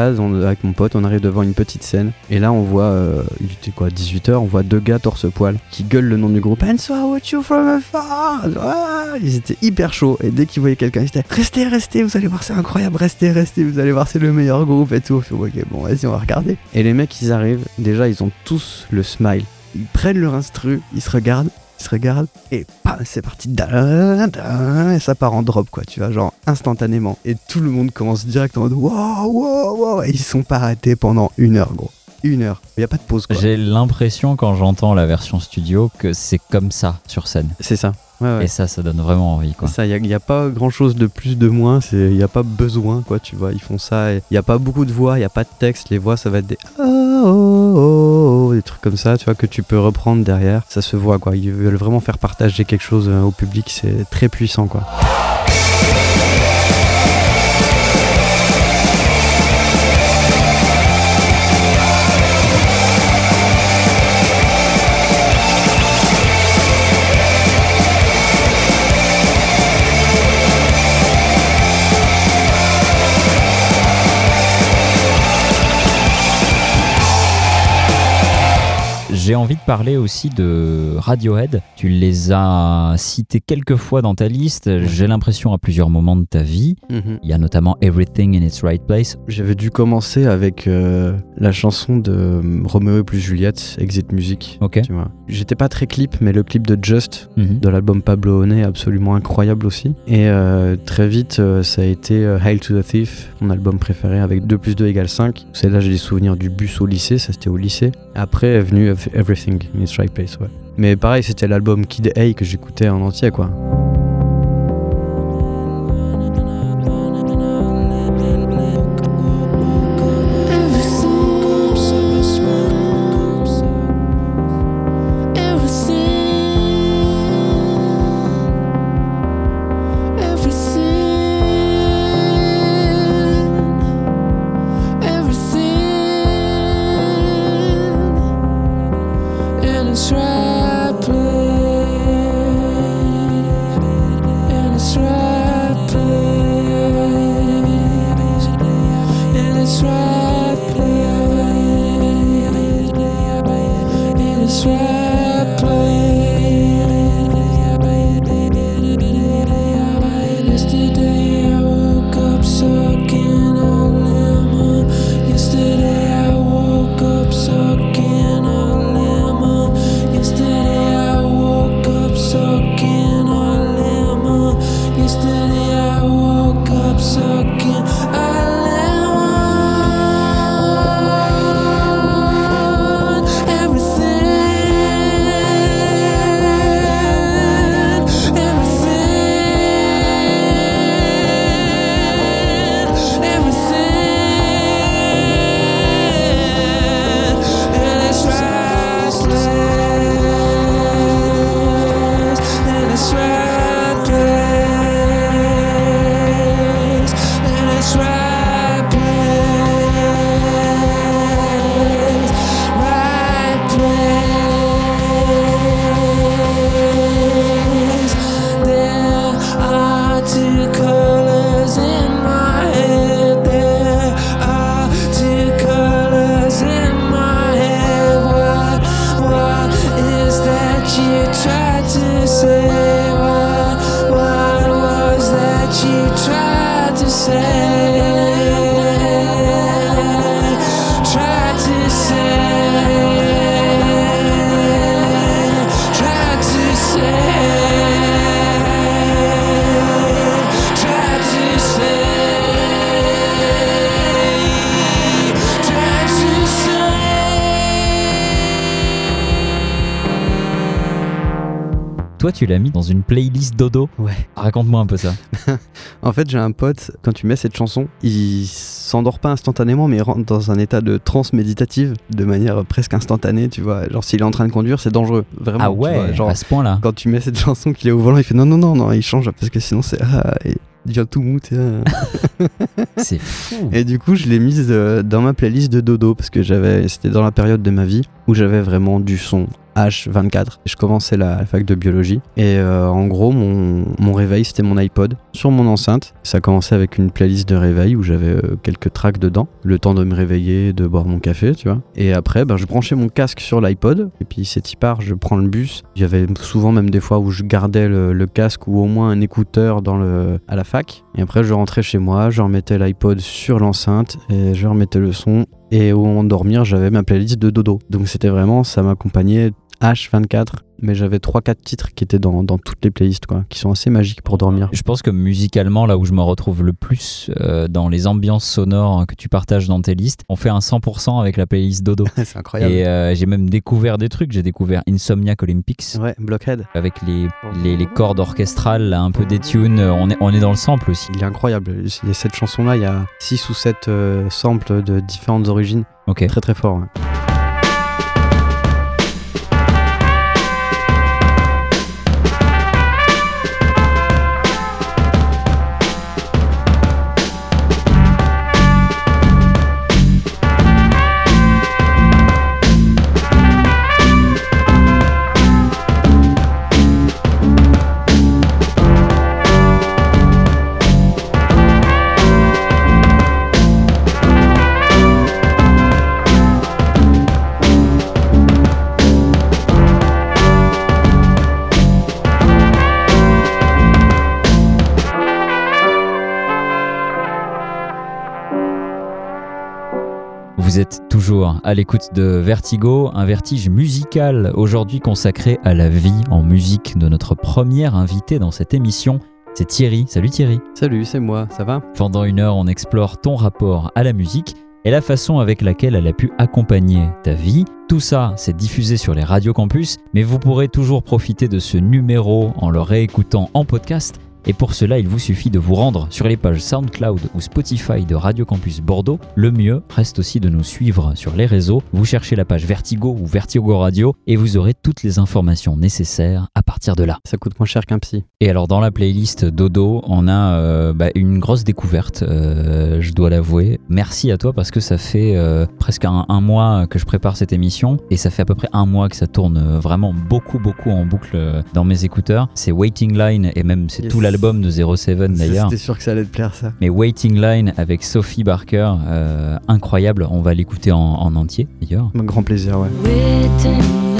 S3: avec mon pote, on arrive devant une petite scène. Et là, on voit, euh, il était quoi, 18h, on voit deux gars torse-poil qui gueulent le nom du groupe. Ah, ils étaient hyper chauds. Et dès qu'ils voyaient quelqu'un, ils étaient Restez, restez, vous allez voir, c'est incroyable. Restez, restez, vous allez voir, c'est le meilleur groupe et tout. Ok, bon, vas-y, on va regarder. Et les mecs, ils arrivent. Déjà, ils ont tous le smile. Ils prennent leur instru, ils se regardent. Se regardent et pam, c'est parti. Et ça part en drop, quoi, tu vois, genre instantanément. Et tout le monde commence direct en mode wow, wow, wow. Et ils sont pas arrêtés pendant une heure, gros. Une heure. Il y a pas de pause, quoi.
S2: J'ai l'impression quand j'entends la version studio que c'est comme ça sur scène.
S3: C'est ça. Ouais, ouais.
S2: Et ça, ça donne vraiment envie. Quoi.
S3: Ça, il n'y a, pas grand chose de plus, de moins, il n'y a pas besoin, quoi, tu vois, ils font ça, il n'y a pas beaucoup de voix, il n'y a pas de texte, les voix, ça va être des oh, oh, des trucs comme ça, tu vois, que tu peux reprendre derrière, ça se voit, quoi, ils veulent vraiment faire partager quelque chose euh, au public, c'est très puissant, quoi.
S2: J'ai envie de parler aussi de Radiohead. Tu les as cités quelques fois dans ta liste, j'ai l'impression à plusieurs moments de ta vie.
S3: Mhm.
S2: Il y a notamment Everything in its Right Place.
S3: J'avais dû commencer avec euh, la chanson de euh, Roméo et plus Juliette, Exit Music.
S2: Ok.
S3: Tu vois. J'étais pas très clip, mais le clip de Just
S2: Mhm.
S3: de l'album Pablo Honey est absolument incroyable aussi. Et euh, très vite, euh, ça a été Hail to the Thief, mon album préféré avec 2 plus 2 égale 5. Celle-là, j'ai des souvenirs du bus au lycée, ça c'était au lycée. Après est venu Everything in its Right Place, ouais. Mais pareil, c'était l'album Kid A que j'écoutais en entier, quoi.
S2: Tu l'as mis dans une playlist dodo.
S3: Ouais.
S2: Raconte-moi un peu ça.
S3: En fait, j'ai un pote, quand tu mets cette chanson, il s'endort pas instantanément, mais il rentre dans un état de transe méditative de manière presque instantanée, tu vois. Genre, s'il est en train de conduire, c'est dangereux. Vraiment.
S2: Ah
S3: tu
S2: ouais,
S3: vois. genre,
S2: à ce point-là.
S3: quand tu mets cette chanson qu'il est au volant, il fait non, non, non, non, il change parce que sinon c'est. Ah, et il devient tout mou.
S2: C'est fou.
S3: Et du coup, je l'ai mise euh, dans ma playlist de dodo parce que j'avais, c'était dans la période de ma vie où j'avais vraiment du son H24. Je commençais la, fac de biologie et euh, en gros, mon, réveil c'était mon iPod sur mon enceinte. Ça commençait avec une playlist de réveil où j'avais euh, quelques tracks dedans, le temps de me réveiller, de boire mon café, tu vois. Et après, ben, je branchais mon casque sur l'iPod et puis c'est y je prends le bus. Il y avait souvent même des fois où je gardais le, le casque ou au moins un écouteur dans le, à la fac. Et après, je rentrais chez moi, je remettais l'iPod sur l'enceinte et je remettais le son. Et au moment de dormir, j'avais ma playlist de dodo. Donc c'était vraiment, ça m'accompagnait H24. Mais j'avais 3-4 titres qui étaient dans, dans toutes les playlists, quoi, qui sont assez magiques pour dormir.
S2: Je pense que musicalement, là où je me retrouve le plus euh, dans les ambiances sonores que tu partages dans tes listes, on fait un 100% avec la playlist Dodo.
S3: C'est incroyable.
S2: Et euh, j'ai même découvert des trucs. J'ai découvert Insomniac Olympics
S3: Ouais, Blockhead.
S2: avec les, les, les cordes orchestrales, là, un peu des tunes. On est, on est dans le sample aussi.
S3: Il est incroyable. Il y a cette chanson-là, il y a 6 ou 7 samples de différentes origines.
S2: Ok.
S3: Très très fort. ouais.
S2: Vous êtes toujours à l'écoute de Vertigo, un vertige musical aujourd'hui consacré à la vie en musique de notre premier invité dans cette émission. C'est Thierry. Salut Thierry.
S3: Salut, c'est moi, ça va?
S2: Pendant une heure, on explore ton rapport à la musique et la façon avec laquelle elle a pu accompagner ta vie. Tout ça, c'est diffusé sur les radios campus, mais vous pourrez toujours profiter de ce numéro en le réécoutant en podcast. Et pour cela, il vous suffit de vous rendre sur les pages SoundCloud ou Spotify de Radio Campus Bordeaux. Le mieux reste aussi de nous suivre sur les réseaux. Vous cherchez la page Vertigo ou Vertigo Radio et vous aurez toutes les informations nécessaires à partir de là.
S3: Ça coûte moins cher qu'un psy.
S2: Et alors dans la playlist Dodo, on a euh, bah, une grosse découverte, euh, je dois l'avouer. Merci à toi parce que ça fait euh, presque un, un mois que je prépare cette émission et ça fait à peu près un mois que ça tourne vraiment beaucoup beaucoup en boucle dans mes écouteurs. C'est Waiting Line et même c'est
S3: Yes.
S2: tout l'album de 07 d'ailleurs.
S3: C'était sûr que ça allait te plaire ça.
S2: Mais Waiting Line avec Sophie Barker, euh, incroyable. On va l'écouter en, en entier d'ailleurs.
S3: Un grand plaisir, ouais.
S7: Waiting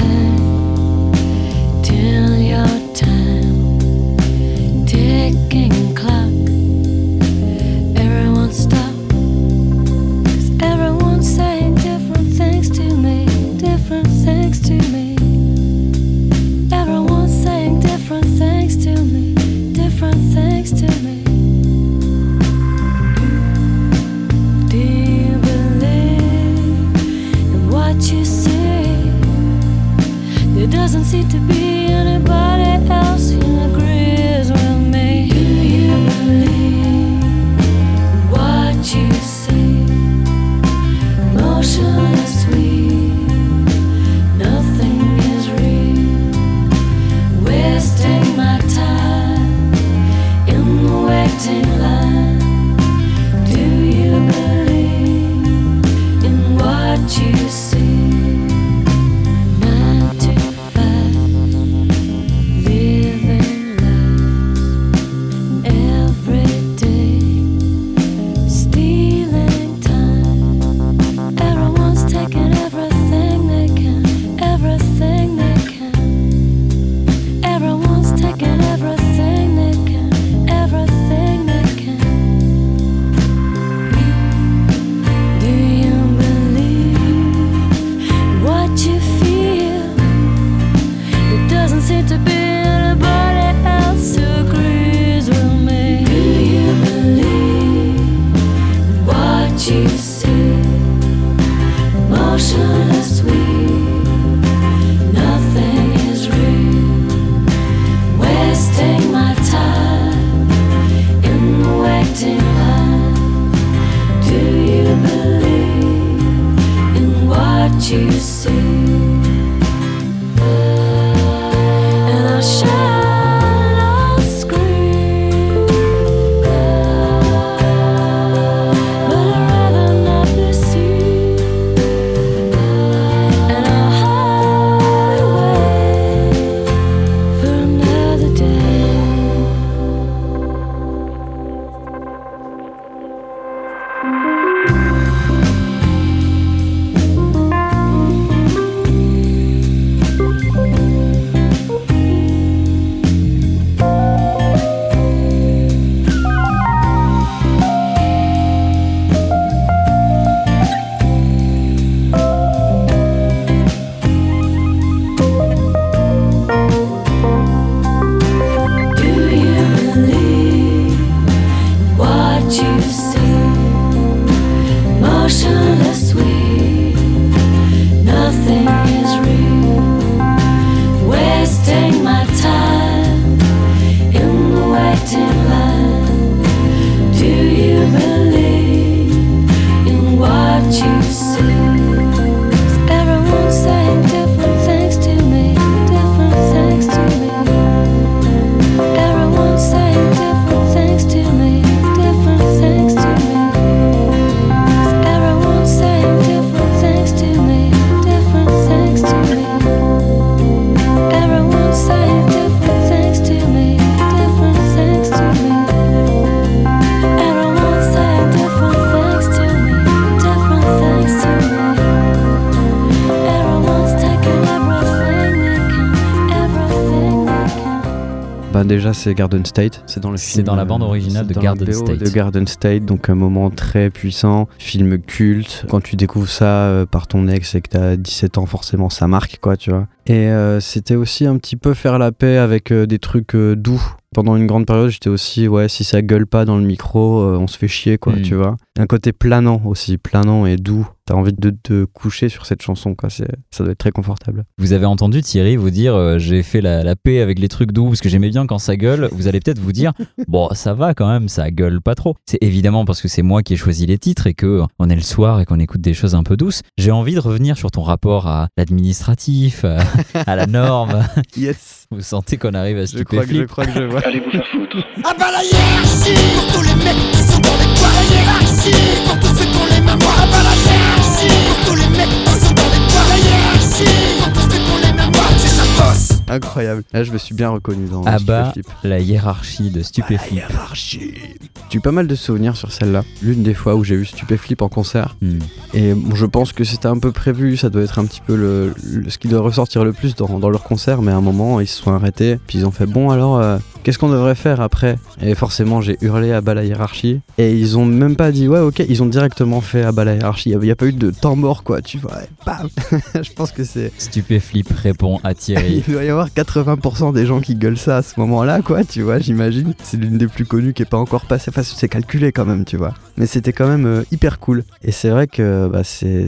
S3: déjà c'est Garden State, c'est dans le
S2: C'est dans la bande
S3: euh,
S2: originale
S3: c'est
S2: de Garden
S3: BO
S2: State.
S3: de Garden State, donc un moment très puissant, film culte. Quand tu découvres ça euh, par ton ex et que t'as 17 ans, forcément ça marque quoi, tu vois. Et euh, c'était aussi un petit peu faire la paix avec euh, des trucs euh, doux. Pendant une grande période, j'étais aussi, ouais, si ça gueule pas dans le micro, euh, on se fait chier, quoi,
S2: Mm.
S3: tu vois. Un côté planant aussi, planant et doux. T'as envie de te coucher sur cette chanson, quoi. C'est, ça doit être très confortable.
S2: Vous avez entendu Thierry vous dire euh, j'ai fait la, la paix avec les trucs doux parce que j'aimais bien quand ça gueule. Vous allez peut-être vous dire bon ça va quand même, ça gueule pas trop. C'est évidemment parce que c'est moi qui ai choisi les titres et que on est le soir et qu'on écoute des choses un peu douces. J'ai envie de revenir sur ton rapport à l'administratif, à, à la norme.
S3: Yes.
S2: Vous sentez qu'on arrive à
S3: Je crois que je crois que je vois.
S8: Allez vous faire foutre?
S4: Ah bah la hiérarchie Pour tous les mecs qui sont dans les poires La hiérarchie Pour tous ceux qui ont les mémoires Ah bah la hiérarchie Pour tous les mecs qui sont dans les poires La hiérarchie Pour tous ceux qui ont les mémoires C'est sa bosse
S3: Incroyable. Là, je me suis bien reconnu dans
S2: Ah bah la hiérarchie de stupéflip.
S3: J'ai eu pas mal de souvenirs sur celle-là. L'une des fois où j'ai vu Stupéflip en concert.
S2: Hmm.
S3: Et bon, je pense que c'était un peu prévu, ça doit être un petit peu le, le- ce qui doit ressortir le plus dans, dans leur concert, mais à un moment ils se sont arrêtés, puis ils ont fait bon alors euh, qu'est-ce qu'on devrait faire après? Et forcément j'ai hurlé à bas la hiérarchie, et ils ont même pas dit ouais ok, ils ont directement fait à bas la hiérarchie, il n'y a, pas eu de temps mort quoi, tu vois, et bam Je pense que c'est...
S2: Stupéflip répond à Thierry.
S3: Il doit y avoir 80% des gens qui gueulent ça à ce moment-là, quoi, tu vois, j'imagine. C'est l'une des plus connues qui est pas encore passée. Enfin, c'est calculé quand même, tu vois. Mais c'était quand même euh, hyper cool. Et c'est vrai que bah, c'est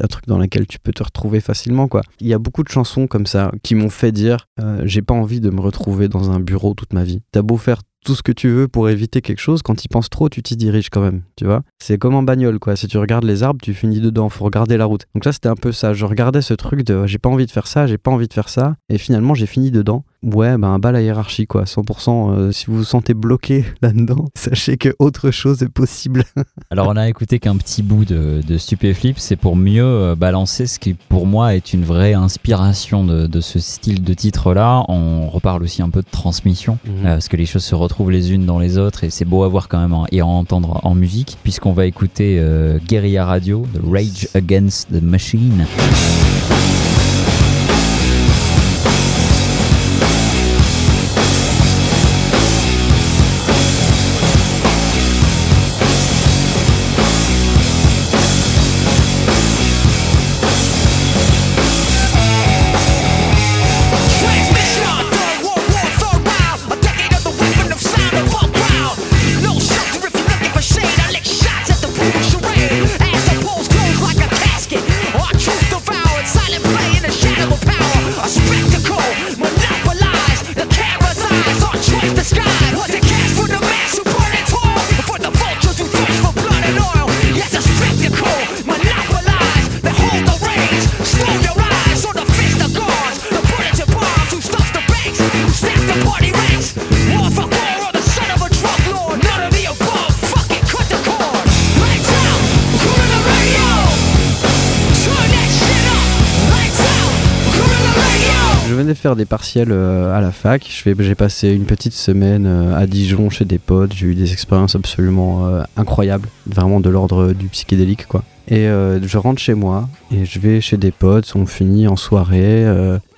S3: un truc dans lequel tu peux te retrouver facilement, quoi. Il y a beaucoup de chansons comme ça qui m'ont fait dire euh, j'ai pas envie de me retrouver dans un bureau toute ma vie. T'as beau faire tout ce que tu veux pour éviter quelque chose, quand tu penses trop, tu t'y diriges quand même, tu vois. C'est comme en bagnole, quoi. Si tu regardes les arbres, tu finis dedans, faut regarder la route. Donc là, c'était un peu ça. Je regardais ce truc de j'ai pas envie de faire ça, j'ai pas envie de faire ça, et finalement, j'ai fini dedans. Ouais, ben, bas la hiérarchie, quoi. 100%. euh, si vous vous sentez bloqué là-dedans, sachez que autre chose est possible.
S2: Alors on a écouté qu'un petit bout de, de Stupéflip, c'est pour mieux euh, balancer ce qui pour moi est une vraie inspiration de, de ce style de titre-là. On reparle aussi un peu de transmission,
S3: Mhm.
S2: euh, parce que les choses se retrouvent les unes dans les autres et c'est beau à voir quand même en- et à entendre en musique, puisqu'on va écouter euh, Guerilla Radio, The Rage Against the Machine.
S3: Des partiels euh, à la fac. J'ai passé une petite semaine euh, à Dijon chez des potes. J'ai eu des expériences absolument euh, incroyables, vraiment de l'ordre du psychédélique, quoi. Et je rentre chez moi et je vais chez des potes. On finit en soirée.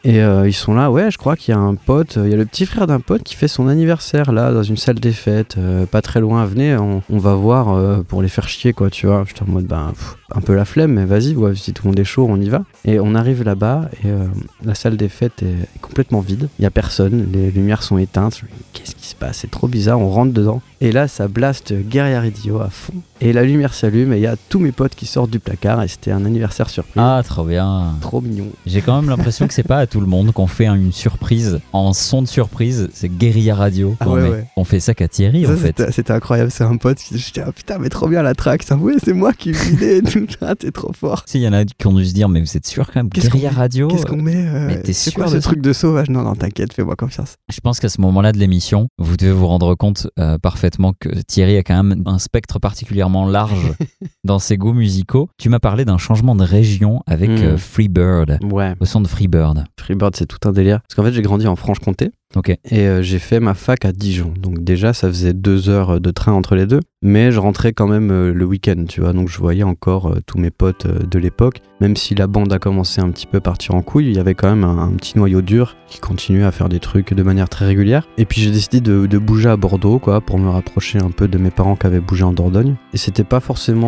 S3: Et euh, ils sont là, ouais, je crois qu'il y a un pote, il y a le petit frère d'un pote qui fait son anniversaire là, dans une salle des fêtes, euh, pas très loin, venez, on, on va voir euh, pour les faire chier quoi, tu vois. J'étais en mode, ben, un peu la flemme, mais vas-y, ouais, si tout le monde est chaud, on y va. Et on arrive là-bas et euh, la salle des fêtes est, est complètement vide, il y a personne, les lumières sont éteintes, qu'est-ce qui se passe? C'est trop bizarre, on rentre dedans. Et là, ça blaste Guerrier Radio à fond. Et la lumière s'allume et il y a tous mes potes qui sortent du placard et c'était un anniversaire surprise.
S2: Ah, trop bien.
S3: Trop mignon.
S2: J'ai quand même l'impression que c'est pas à tout le monde qu'on fait une surprise en son de surprise. C'est Guérilla Radio
S3: Ah
S2: qu'on
S3: ouais,
S2: met.
S3: ouais.
S2: On fait ça qu'à Thierry
S3: Ça,
S2: en fait.
S3: c'était- incroyable, c'est un pote qui j'étais ah putain mais trop bien la track, ça ouais c'est moi qui l'idée et tout, ah, t'es trop fort.
S2: Si, il y en a qui ont dû se dire, mais vous êtes sûr quand même,
S3: met
S2: Radio
S3: Qu'est-ce qu'on met euh,
S2: Mais t'es
S3: C'est
S2: sûr
S3: quoi
S2: de
S3: ce truc de sauvage? Non non t'inquiète, fais-moi confiance.
S2: Je pense qu'à ce moment-là de l'émission, vous devez vous rendre compte euh, parfaitement que Thierry a quand même un spectre particulièrement large dans ses goûts musicaux. Tu m'as parlé d'un changement de région avec
S3: Mm.
S2: euh, Freebird,
S3: Ouais.
S2: au son de Freebird.
S3: Freebird c'est tout un délire. Parce qu'en fait j'ai grandi en Franche-Comté
S2: Ok.
S3: Et euh, j'ai fait ma fac à Dijon. Donc déjà, ça faisait deux heures de train entre les deux. Mais je rentrais quand même euh, le week-end, tu vois. Donc je voyais encore euh, tous mes potes de l'époque. Même si la bande a commencé un petit peu à partir en couille, il y avait quand même un, petit noyau dur qui continuait à faire des trucs de manière très régulière. Et puis j'ai décidé de, de bouger à Bordeaux, quoi, pour me rapprocher un peu de mes parents qui avaient bougé en Dordogne. Et c'était pas forcément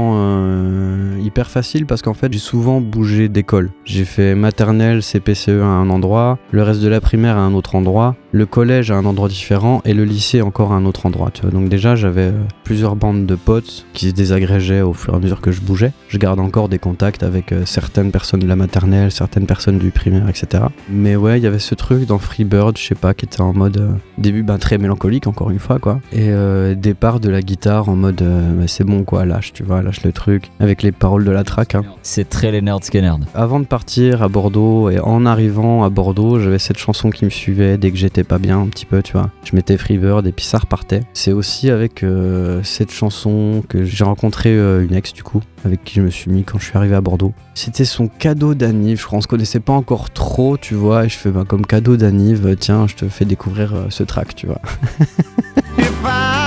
S3: hyper facile parce qu'en fait, j'ai souvent bougé d'école. J'ai fait maternelle, CPCE à un endroit, le reste de la primaire à un autre endroit, le collège à un endroit différent et le lycée encore à un autre endroit. Tu vois. Donc déjà, j'avais euh, plusieurs bandes de potes qui se désagrégeaient au fur et à mesure que je bougeais. Je garde encore des contacts avec euh, certaines personnes de la maternelle, certaines personnes du primaire, etc. Mais ouais, il y avait ce truc dans Freebird, je sais pas, qui était en mode euh, début ben, très mélancolique encore une fois quoi. Et euh, départ de la guitare en mode euh, bah, c'est bon quoi, lâche, tu vois, lâche le truc avec les paroles de la track. hein.
S2: C'est très Leonard Skinner.
S3: Avant de partir à Bordeaux et en arrivant à Bordeaux, j'avais cette chanson qui me suivait dès que j'étais pas bien un petit peu, tu vois. Je mettais Freebird et puis ça repartait. C'est aussi avec euh, cette chanson que j'ai rencontré euh, une ex du coup, avec qui je me suis mis quand je suis arrivé à Bordeaux. C'était son cadeau d'anniv, je crois, on se connaissait pas encore trop, tu vois, et je fais bah, comme cadeau d'anniv, tiens, je te fais découvrir euh, ce track, tu vois.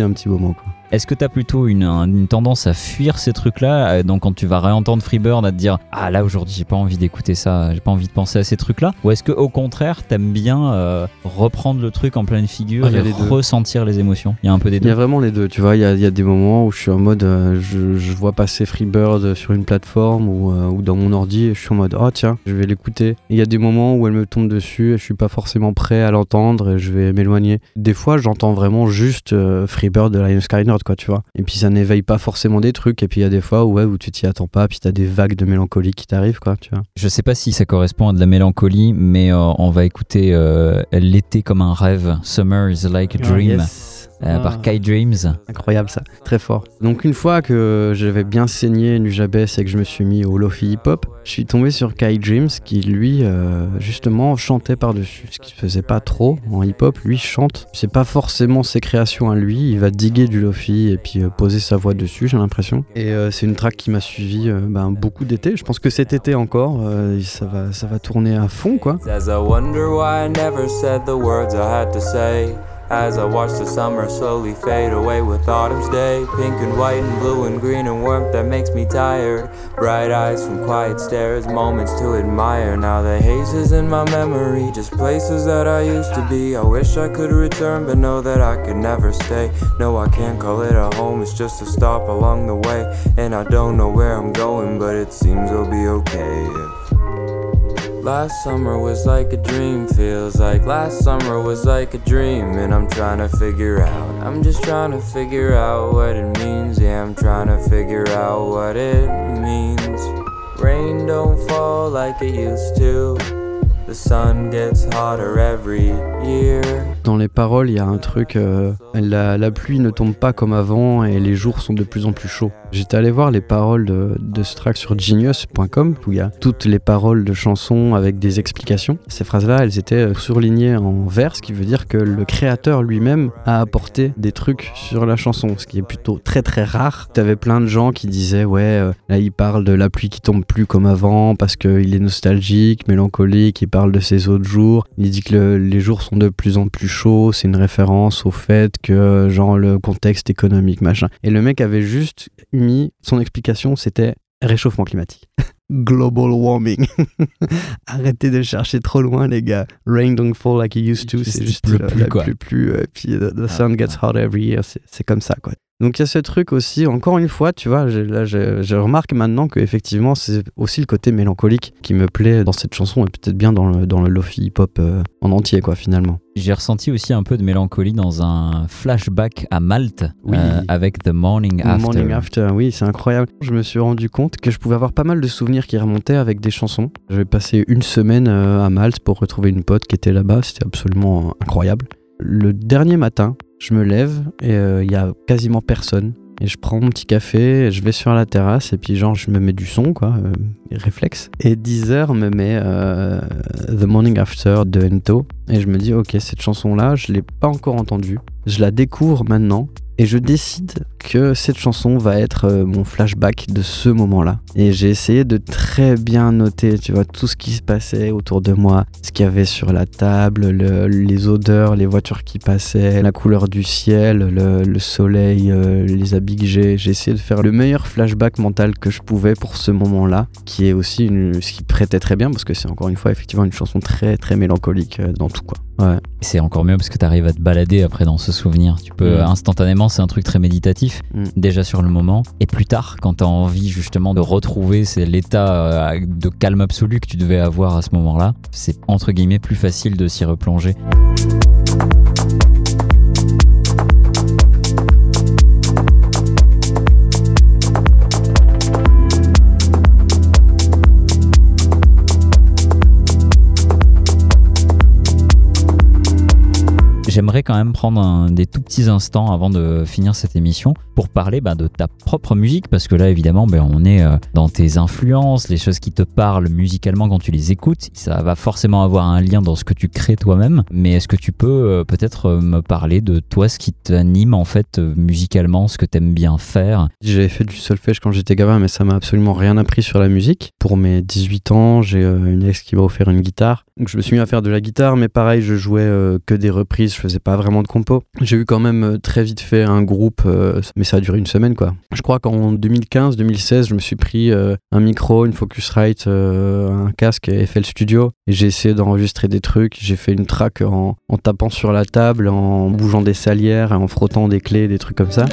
S3: un petit moment, quoi.
S2: Est-ce que tu as plutôt une, un- une tendance à fuir ces trucs-là euh, Donc quand tu vas réentendre Freebird, à te dire Ah là aujourd'hui j'ai pas envie d'écouter ça, j'ai pas envie de penser à ces trucs-là? Ou est-ce que au contraire t'aimes bien euh, reprendre le truc en pleine figure
S3: Ah,
S2: et
S3: les deux.
S2: ressentir les émotions? Il y a un peu des
S3: Il y a
S2: deux.
S3: vraiment les deux, tu vois. Il y a, il y a des moments où je suis en mode, euh, je, je vois passer Freebird sur une plateforme ou, euh, ou dans mon ordi et je suis en mode, oh tiens, je vais l'écouter. Il y a des moments où elle me tombe dessus et je suis pas forcément prêt à l'entendre et je vais m'éloigner. Des fois, j'entends vraiment juste Freebird de Lion Skynyrd, quoi, tu vois. Et puis ça n'éveille pas forcément des trucs. Et puis il y a des fois où, ouais, où tu t'y attends pas, puis t'as des vagues de mélancolie qui t'arrivent, quoi, tu vois.
S2: Je sais pas si ça correspond à de la mélancolie, mais euh, on va écouter euh, L'été comme un rêve, Summer is like a
S3: Ah,
S2: dream.
S3: yes.
S2: Euh,
S3: Ah.
S2: par Kai Dreams.
S3: Incroyable ça, très fort. Donc une fois que j'avais bien saigné Nujabes et que je me suis mis au Lofi Hip Hop, je suis tombé sur Kai Dreams qui lui euh, justement chantait par-dessus, ce qui se faisait pas trop en hip hop, lui chante. C'est pas forcément ses créations à lui, il va diguer du Lofi et puis euh, poser sa voix dessus, j'ai l'impression. Et euh, c'est une track qui m'a suivi euh, ben, beaucoup d'été, je pense que cet été encore, euh, ça, va, ça va tourner à fond quoi.
S9: As I watch the summer slowly fade away with autumn's day. Pink and white and blue and green and warmth that makes me tired. Bright eyes from quiet stares, moments to admire. Now the haze is in my memory, just places that I used to be. I wish I could return, but know that I could never stay. No, I can't call it a home, it's just a stop along the way. And I don't know where I'm going, but it seems I'll be okay. Last summer was like a dream, feels like last summer was like a dream, and I'm trying to figure out. I'm just trying to figure out what it means, yeah, I'm trying to figure out what it means. Rain don't fall like it used to,
S3: Dans les paroles, il y a un truc, euh, la, pluie ne tombe pas comme avant et les jours sont de plus en plus chauds. J'étais allé voir les paroles de, ce track sur genius.com où il y a toutes les paroles de chansons avec des explications. Ces phrases-là, elles étaient euh, surlignées en vert, ce qui veut dire que le créateur lui-même a apporté des trucs sur la chanson, ce qui est plutôt très très rare. T'avais plein de gens qui disaient ouais, euh, là il parle de la pluie qui tombe plus comme avant parce qu'il est nostalgique, mélancolique, il parle de ses autres jours. Il dit que le- les jours sont de plus en plus chauds, c'est une référence au fait que genre le contexte économique machin. Et le mec avait juste mis son explication, c'était réchauffement climatique. Global warming. Arrêtez de chercher trop loin, les gars. Rain don't fall like it used to. C'est juste la,
S2: plus,
S3: la
S2: quoi.
S3: pluie plus. euh, puis the, the sun gets hot every year. C'est comme ça, quoi. Donc il y a ce truc aussi, encore une fois, tu vois, j'ai- là je, remarque maintenant que effectivement c'est aussi le côté mélancolique qui me plaît dans cette chanson et peut-être bien dans le, dans le lofi hip-hop euh, en entier, quoi, finalement.
S2: J'ai ressenti aussi un peu de mélancolie dans un flashback à Malte
S3: Oui.
S2: euh, avec The Morning After.
S3: Morning After, oui, c'est incroyable. Je me suis rendu compte que je pouvais avoir pas mal de souvenirs qui remontaient avec des chansons. J'avais passé une semaine euh, à Malte pour retrouver une pote qui était là-bas, c'était absolument incroyable. Le dernier matin, je me lève et euh, il y a quasiment personne. Et je prends mon petit café, je vais sur la terrasse et puis genre je me mets du son quoi, euh, réflexe. Et 10h me met euh, The Morning After de Ento et je me dis ok cette chanson là je l'ai pas encore entendue, je la découvre maintenant et je décide que cette chanson va être euh, mon flashback de ce moment-là. Et j'ai essayé de très bien noter, tu vois, tout ce qui se passait autour de moi, ce qu'il y avait sur la table, le- les odeurs, les voitures qui passaient, la couleur du ciel, le, le soleil, euh, les habits que j'ai. J'ai essayé de faire le meilleur flashback mental que je pouvais pour ce moment-là, qui est aussi ce qui prêtait très bien parce que c'est encore une fois effectivement une chanson très très mélancolique euh, dans tout quoi. Ouais.
S2: C'est encore mieux parce que tu arrives à te balader après dans ce souvenir. Tu peux
S3: Mm.
S2: instantanément, c'est un truc très méditatif,
S3: Mm.
S2: déjà sur le moment. Et plus tard, quand tu as envie justement de retrouver c'est l'état euh, de calme absolu que tu devais avoir à ce moment-là, c'est entre guillemets plus facile de s'y replonger. J'aimerais quand même prendre des tout petits instants avant de finir cette émission pour parler bah, de ta propre musique, parce que là évidemment ben, on est euh, dans tes influences, les choses qui te parlent musicalement quand tu les écoutes, ça va forcément avoir un lien dans ce que tu crées toi-même, mais est-ce que tu peux euh, peut-être euh, me parler de toi, ce qui t'anime en fait musicalement, ce que t'aimes bien faire?
S3: J'avais fait du solfège quand j'étais gamin, mais ça m'a absolument rien appris sur la musique. Pour mes 18 ans, j'ai une ex qui m'a offert une guitare. Donc je me suis mis à faire de la guitare, mais pareil, je jouais que des reprises, je faisais pas vraiment de compo. J'ai eu quand même très vite fait un groupe, mais ça a duré une semaine quoi. Je crois qu'en 2015-2016, je me suis pris euh, un micro, une Focusrite, euh, un casque et FL Studio, et j'ai essayé d'enregistrer des trucs. J'ai fait une track en, en tapant sur la table, en bougeant des salières, en frottant des clés, des trucs comme ça.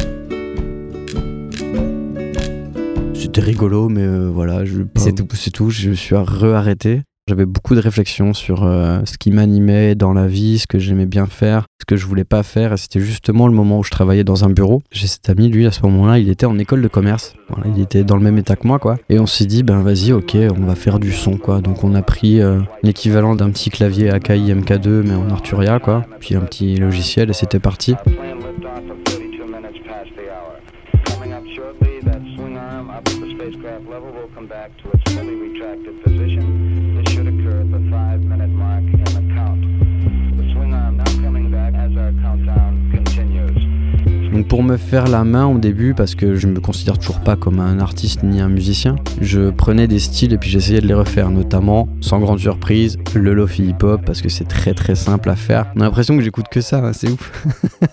S3: C'était rigolo, mais euh, voilà, je, c'est tout. C'est tout. Je me suis re-arrêté. J'avais beaucoup de réflexions sur euh, ce qui m'animait dans la vie, ce que j'aimais bien faire, ce que je voulais pas faire. Et c'était justement le moment où je travaillais dans un bureau. J'ai cet ami, lui, à ce moment-là, il était en école de commerce. Il était dans le même état que moi, quoi. Et on s'est dit, ben vas-y, ok, on va faire du son, quoi. Donc on a pris euh, l'équivalent d'un petit clavier Akai MK2, mais en Arturia, quoi. Puis un petit logiciel, et c'était parti. Donc pour me faire la main au début, parce que je me considère toujours pas comme un artiste ni un musicien, je prenais des styles et puis j'essayais de les refaire, notamment, sans grande surprise, le lofi hip-hop, parce que c'est très très simple à faire. On a l'impression que j'écoute que ça, hein, c'est ouf.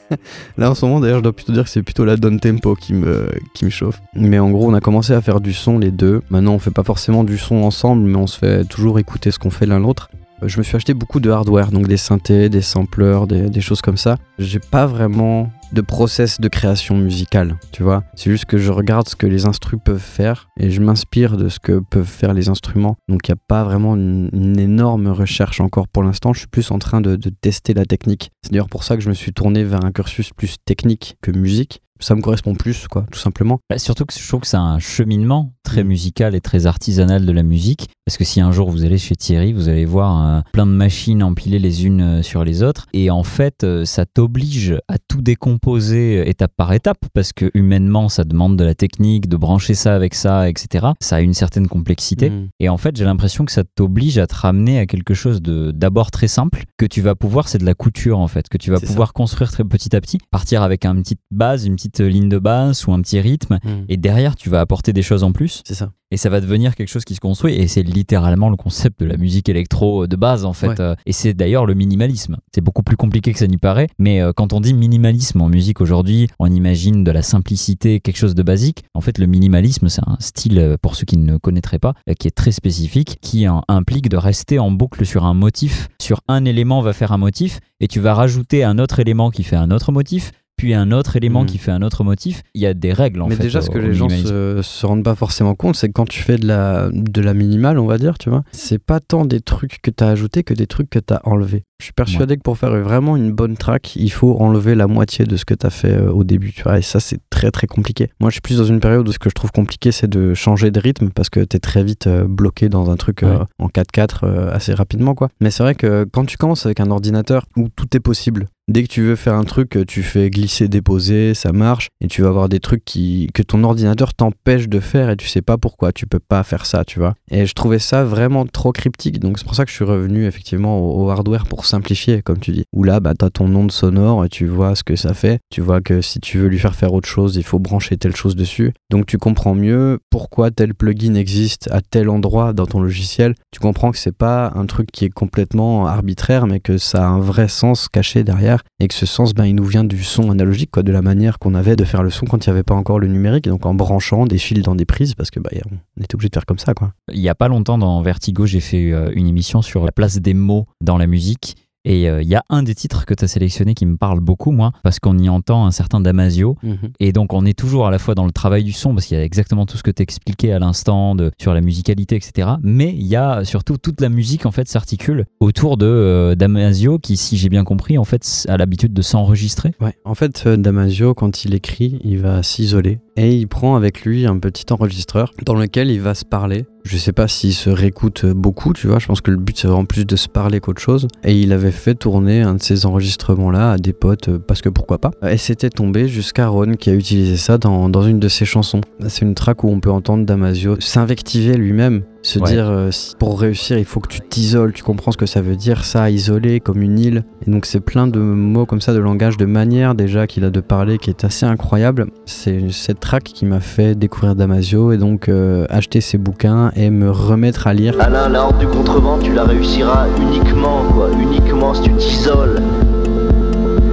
S3: Là en ce moment d'ailleurs je dois plutôt dire que c'est plutôt la down tempo qui me, qui me chauffe. Mais en gros on a commencé à faire du son les deux. Maintenant on fait pas forcément du son ensemble, mais on se fait toujours écouter ce qu'on fait l'un l'autre. Euh, Je me suis acheté beaucoup de hardware, donc des synthés, des sampleurs, des, choses comme ça. J'ai pas vraiment de process de création musicale, tu vois. C'est juste que je regarde ce que les instrus peuvent faire et je m'inspire de ce que peuvent faire les instruments. Donc il n'y a pas vraiment une, énorme recherche encore pour l'instant. Je suis plus en train de tester la technique. C'est d'ailleurs pour ça que je me suis tourné vers un cursus plus technique que musique. Ça me correspond plus, quoi, tout simplement.
S2: Bah, surtout que je trouve que c'est un cheminement très
S3: Mm.
S2: musical et très artisanal de la musique. Parce que si un jour vous allez chez Thierry, vous allez voir euh, plein de machines empilées les unes euh, sur les autres. Et en fait, euh, ça t'oblige à tout décomposer étape par étape. Parce que humainement, ça demande de la technique, de brancher ça avec ça, etc. Ça a une certaine complexité.
S3: Mm.
S2: Et en fait, j'ai l'impression que ça t'oblige à te ramener à quelque chose de d'abord très simple, que tu vas pouvoir, c'est de la couture en fait, que tu vas pouvoir construire très petit à petit, partir avec une petite base, une petite ligne de basse ou un petit rythme,
S3: Mm.
S2: et derrière tu vas apporter des choses en plus.
S3: C'est ça.
S2: Et ça va devenir quelque chose qui se construit, et c'est littéralement le concept de la musique électro de base en fait.
S3: Ouais.
S2: Euh, Et c'est d'ailleurs le minimalisme. C'est beaucoup plus compliqué que ça n'y paraît, mais euh, quand on dit minimalisme en musique aujourd'hui, on imagine de la simplicité, quelque chose de basique. En fait, le minimalisme, c'est un style, euh, pour ceux qui ne connaîtraient pas, euh, qui est très spécifique, qui euh, implique de rester en boucle sur un motif. Sur un élément va faire un motif, et tu vas rajouter un autre élément qui fait un autre motif, puis un autre élément
S3: Mm.
S2: qui fait un autre motif. Il y a des règles en
S3: Mais
S2: fait.
S3: déjà, ce que les gens se, se rendent pas forcément compte, c'est que quand tu fais de la, de la minimale, on va dire, tu vois, c'est pas tant des trucs que tu as ajoutés que des trucs que tu as enlevés. Je suis persuadé que pour faire vraiment une bonne track, il faut enlever la moitié de ce que tu as fait euh, au début, tu vois, et ça, c'est très très compliqué. Moi, je suis plus dans une période où ce que je trouve compliqué, c'est de changer de rythme parce que tu es très vite euh, bloqué dans un truc euh, en 4-4 euh, assez rapidement, quoi. Mais c'est vrai que quand tu commences avec un ordinateur où tout est possible, Dès que tu veux faire un truc, tu fais glisser, déposer, ça marche, et tu vas avoir des trucs que ton ordinateur t'empêche de faire et tu sais pas pourquoi, tu peux pas faire ça, tu vois. Et je trouvais ça vraiment trop cryptique, donc c'est pour ça que je suis revenu effectivement au, au hardware pour simplifier, comme tu dis. Où là, bah, t'as ton onde sonore et tu vois ce que ça fait, tu vois que si tu veux lui faire faire autre chose, il faut brancher telle chose dessus. Donc tu comprends mieux pourquoi tel plugin existe à tel endroit dans ton logiciel. Tu comprends que c'est pas un truc qui est complètement arbitraire, mais que ça a un vrai sens caché derrière et que ce sens, ben, il nous vient du son analogique, quoi, de la manière qu'on avait de faire le son quand il n'y avait pas encore le numérique, donc en branchant des fils dans des prises, parce que bah, on était obligé de faire comme ça, quoi.
S2: Il y a pas longtemps dans Vertigo, j'ai fait euh, une émission sur la place des mots dans la musique. Et euh, il y a un des titres que tu as sélectionné qui me parle beaucoup, moi, parce qu'on y entend un certain Damasio.
S3: Mhm.
S2: Et donc, on est toujours à la fois dans le travail du son, parce qu'il y a exactement tout ce que tu expliqué à l'instant sur la musicalité, etc. Mais il y a surtout toute la musique, en fait, s'articule autour de euh, Damasio, qui, si j'ai bien compris, en fait, a l'habitude de s'enregistrer.
S3: Ouais, en fait, euh, Damasio, quand il écrit, il va s'isoler et il prend avec lui un petit enregistreur dans lequel il va se parler. Je sais pas s'il se réécoute beaucoup, tu vois. Je pense que le but c'est vraiment plus de se parler qu'autre chose. Et il avait fait tourner un de ces enregistrements-là à des potes euh, parce que pourquoi pas. Et c'était tombé jusqu'à Ron qui a utilisé ça dans, dans une de ses chansons. C'est une track où on peut entendre Damasio s'invectiver lui-même. Se
S2: Ouais.
S3: dire euh, si- pour réussir il faut que tu t'isoles, tu comprends ce que ça veut dire ça, isoler comme une île. Et donc c'est plein de mots comme ça, de langage, de manière déjà qu'il a de parler qui est assez incroyable. C'est cette track qui m'a fait découvrir Damasio et donc euh, acheter ses bouquins et me remettre à lire.
S10: Alain, la horde du contrevent, tu la réussiras uniquement, quoi. Uniquement si tu t'isoles.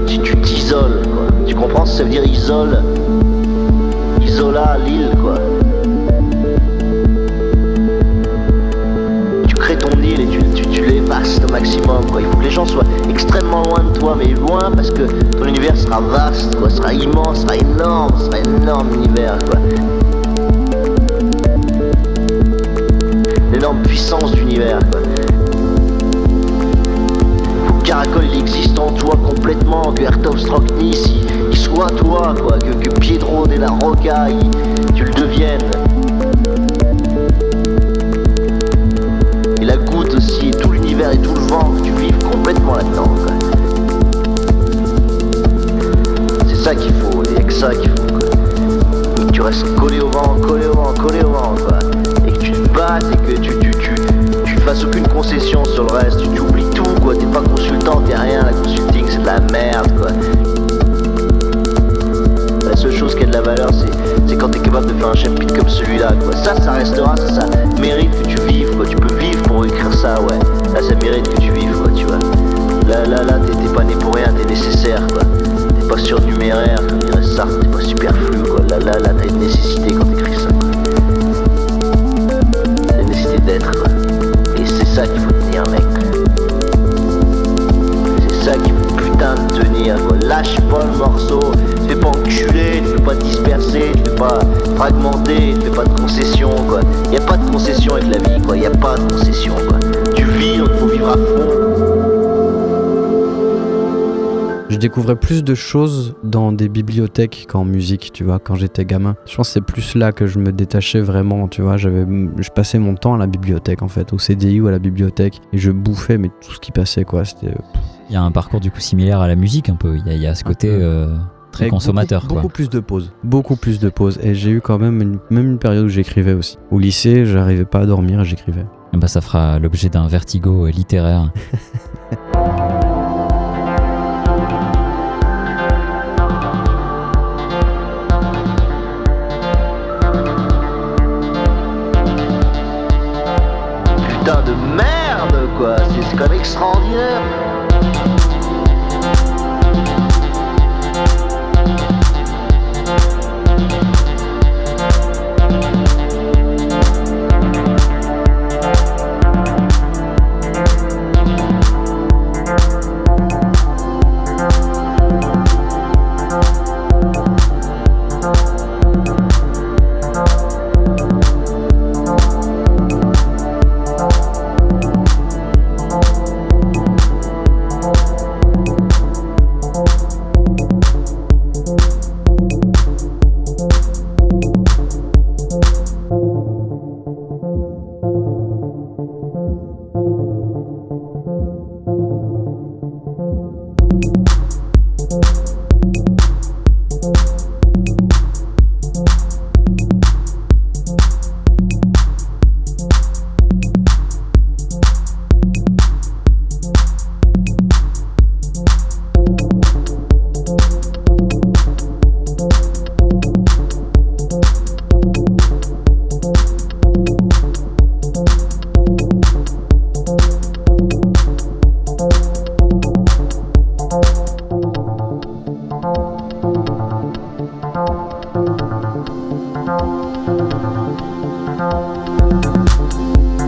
S10: Si tu t'isoles, quoi. Tu comprends ce que ça veut dire isole? Isola, l'île, quoi. Gens soient extrêmement loin de toi, mais loin parce que ton univers sera vaste, quoi. Sera immense, sera énorme, sera énorme univers, quoi. l'énorme puissance d'univers. quoi. Caracol il existe en toi complètement, que Airtop Strocknis il, il soit toi, quoi, que, que Piedro de la Roca il- tu le deviennes. C'est ça qu'il faut, il n'y a que ça qu'il faut. quoi. Que tu restes collé au vent, collé au vent, collé au vent, quoi. Et que tu te battes et que tu, tu, tu, tu fasses aucune concession sur le reste, tu, oublies tout, quoi. T'es pas consultant, t'es rien, la consulting c'est de la merde, quoi. La seule chose qui a de la valeur, c'est, c'est quand t'es capable de faire un chapitre comme celui-là, quoi. Ça, ça restera, ça, ça mérite que tu vives, quoi. Tu peux vivre pour écrire ça, ouais. Là, ça mérite que tu vives, quoi, tu vois. Là, là, là, t'es, pas né pour rien, t'es nécessaire, quoi. T'es pas surnuméraire, comme dirait Sartre, t'es pas superflu, quoi. Là, là, là, t'as une nécessité quand t'écris ça. T'as une nécessité d'être, quoi. Et c'est ça qu'il faut tenir, mec. C'est ça qu'il faut putain de tenir, quoi. Lâche pas le morceau, te fais pas enculer, te fais pas disperser, te fais pas fragmenter, te fais pas de concession, quoi. Y a pas de concession avec la vie, quoi. Y a pas de concession, quoi. Tu vis, il faut vivre à fond.
S3: Je découvrais plus de choses dans des bibliothèques qu'en musique, tu vois, quand j'étais gamin. Je pense que c'est plus là que je me détachais vraiment, tu vois. J'avais, je passais mon temps à la bibliothèque, en fait, au CDI ou à la bibliothèque, et je bouffais, mais tout ce qui passait, quoi. C'était.
S2: Il y a un parcours du coup similaire à la musique un peu. Il y a, il y a ce côté euh, très consommateur.
S3: Beaucoup,
S2: quoi.
S3: beaucoup plus de pauses. Beaucoup plus de pauses. Et j'ai eu quand même une, même une période où j'écrivais aussi. Au lycée, j'arrivais pas à dormir et j'écrivais.
S2: Eh ben, ça fera l'objet d'un vertigo euh, littéraire.
S10: même extraordinaire.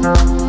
S2: On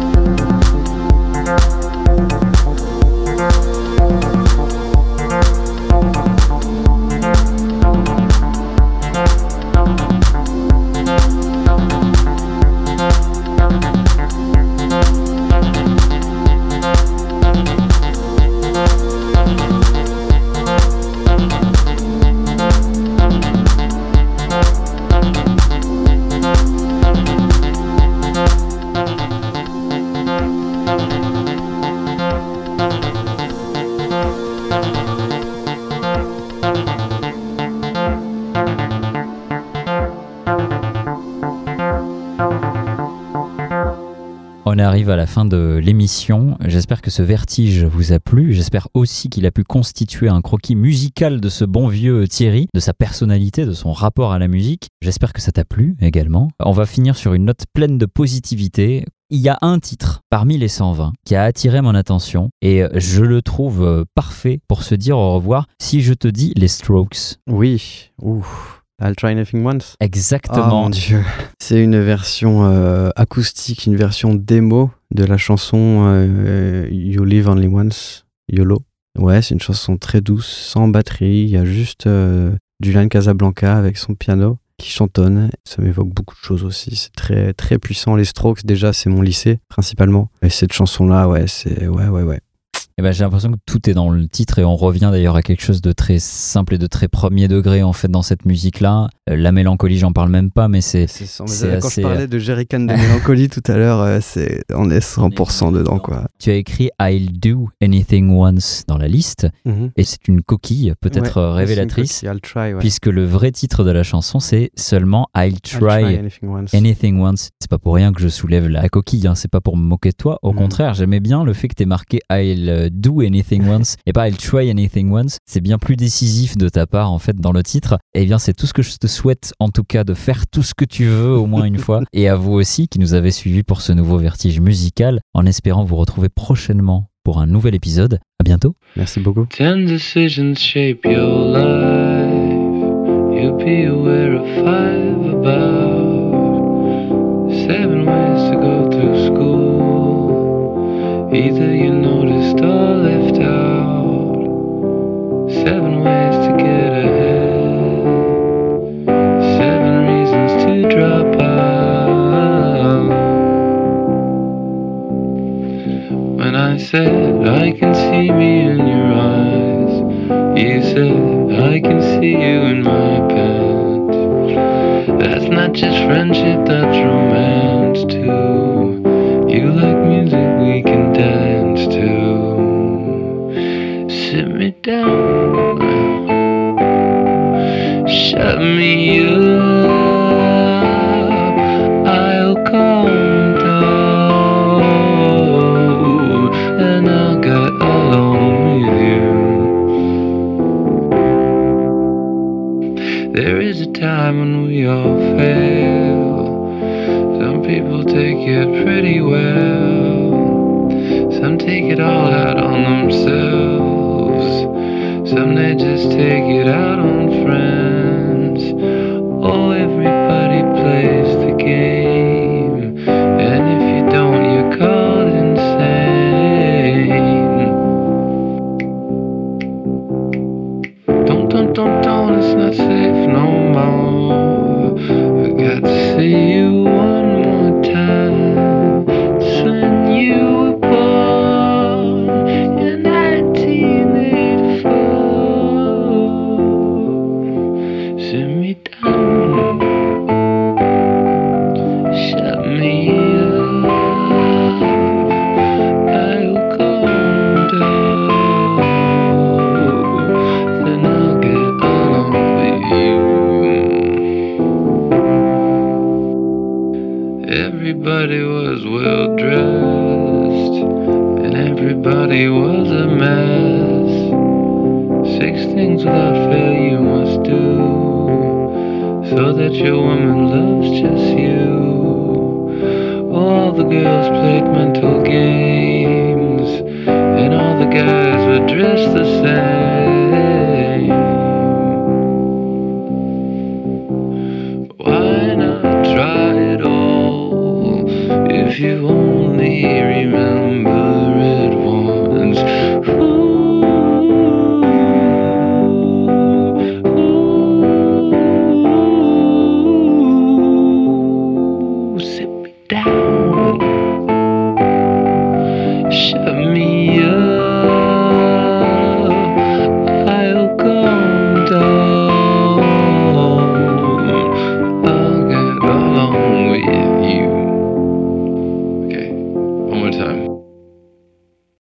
S2: à la fin de l'émission. J'espère que ce vertige vous a plu. J'espère aussi qu'il a pu constituer un croquis musical de ce bon vieux Thierry, de sa personnalité, de son rapport à la musique. J'espère que ça t'a plu également. On va finir sur une note pleine de positivité. Il y a un titre parmi les 120 qui a attiré mon attention et je le trouve euh, parfait pour se dire au revoir si je te dis les Strokes.
S3: Oui, ouf. I'll try anything once.
S2: Exactement.
S3: Oh mon dieu. C'est une version euh, acoustique, une version démo de la chanson euh, You Live Only Once, YOLO. Ouais, c'est une chanson très douce, sans batterie. Il y a juste euh, Julian Casablanca avec son piano qui chantonne. Ça m'évoque beaucoup de choses aussi. C'est très très puissant. Les Strokes, déjà, c'est mon lycée principalement. Et cette chanson-là, ouais, c'est ouais, ouais, ouais.
S2: Eh ben, j'ai l'impression que tout est dans le titre et on revient d'ailleurs à quelque chose de très simple et de très premier degré en fait dans cette musique-là. Euh, la mélancolie, j'en parle même pas, mais c'est.
S3: C'est sans- Quand je parlais de Jerrycan de mélancolie tout à l'heure, euh, c'est on est 100% dedans quoi.
S2: Tu as écrit I'll do anything once dans la liste
S3: Mhm.
S2: et c'est une coquille peut-être
S3: Ouais,
S2: euh, révélatrice
S3: coquille, I'll try, ouais.
S2: puisque le vrai titre de la chanson c'est seulement I'll try,
S3: try anything once.
S2: C'est pas pour rien que je soulève la coquille, hein, c'est pas pour me moquer de toi. Au
S3: Mhm.
S2: contraire, j'aimais bien le fait que tu marqué I'll euh, do anything once et pas I'll try anything once. C'est bien plus décisif de ta part en fait dans le titre. Et bien c'est tout ce que je te souhaite en tout cas de faire tout ce que tu veux au moins une fois. Et à vous aussi qui nous avez suivis pour ce nouveau vertige musical en espérant vous retrouver prochainement pour un nouvel épisode. À bientôt.
S3: Merci beaucoup.
S11: Ten decisions shape your life. You'll be aware of five about seven ways to go through school. Either you noticed or left out. Seven ways to get ahead. To drop out. When I said I can see me in your eyes, You said, I can see you in my pants. That's not just friendship, that's romance too. You like music we can dance to. Sit me down, shut me up. There is a time when we all fail. Some people take it pretty well. Some take it all out on themselves. Some they just take it out on friends. Oh, everybody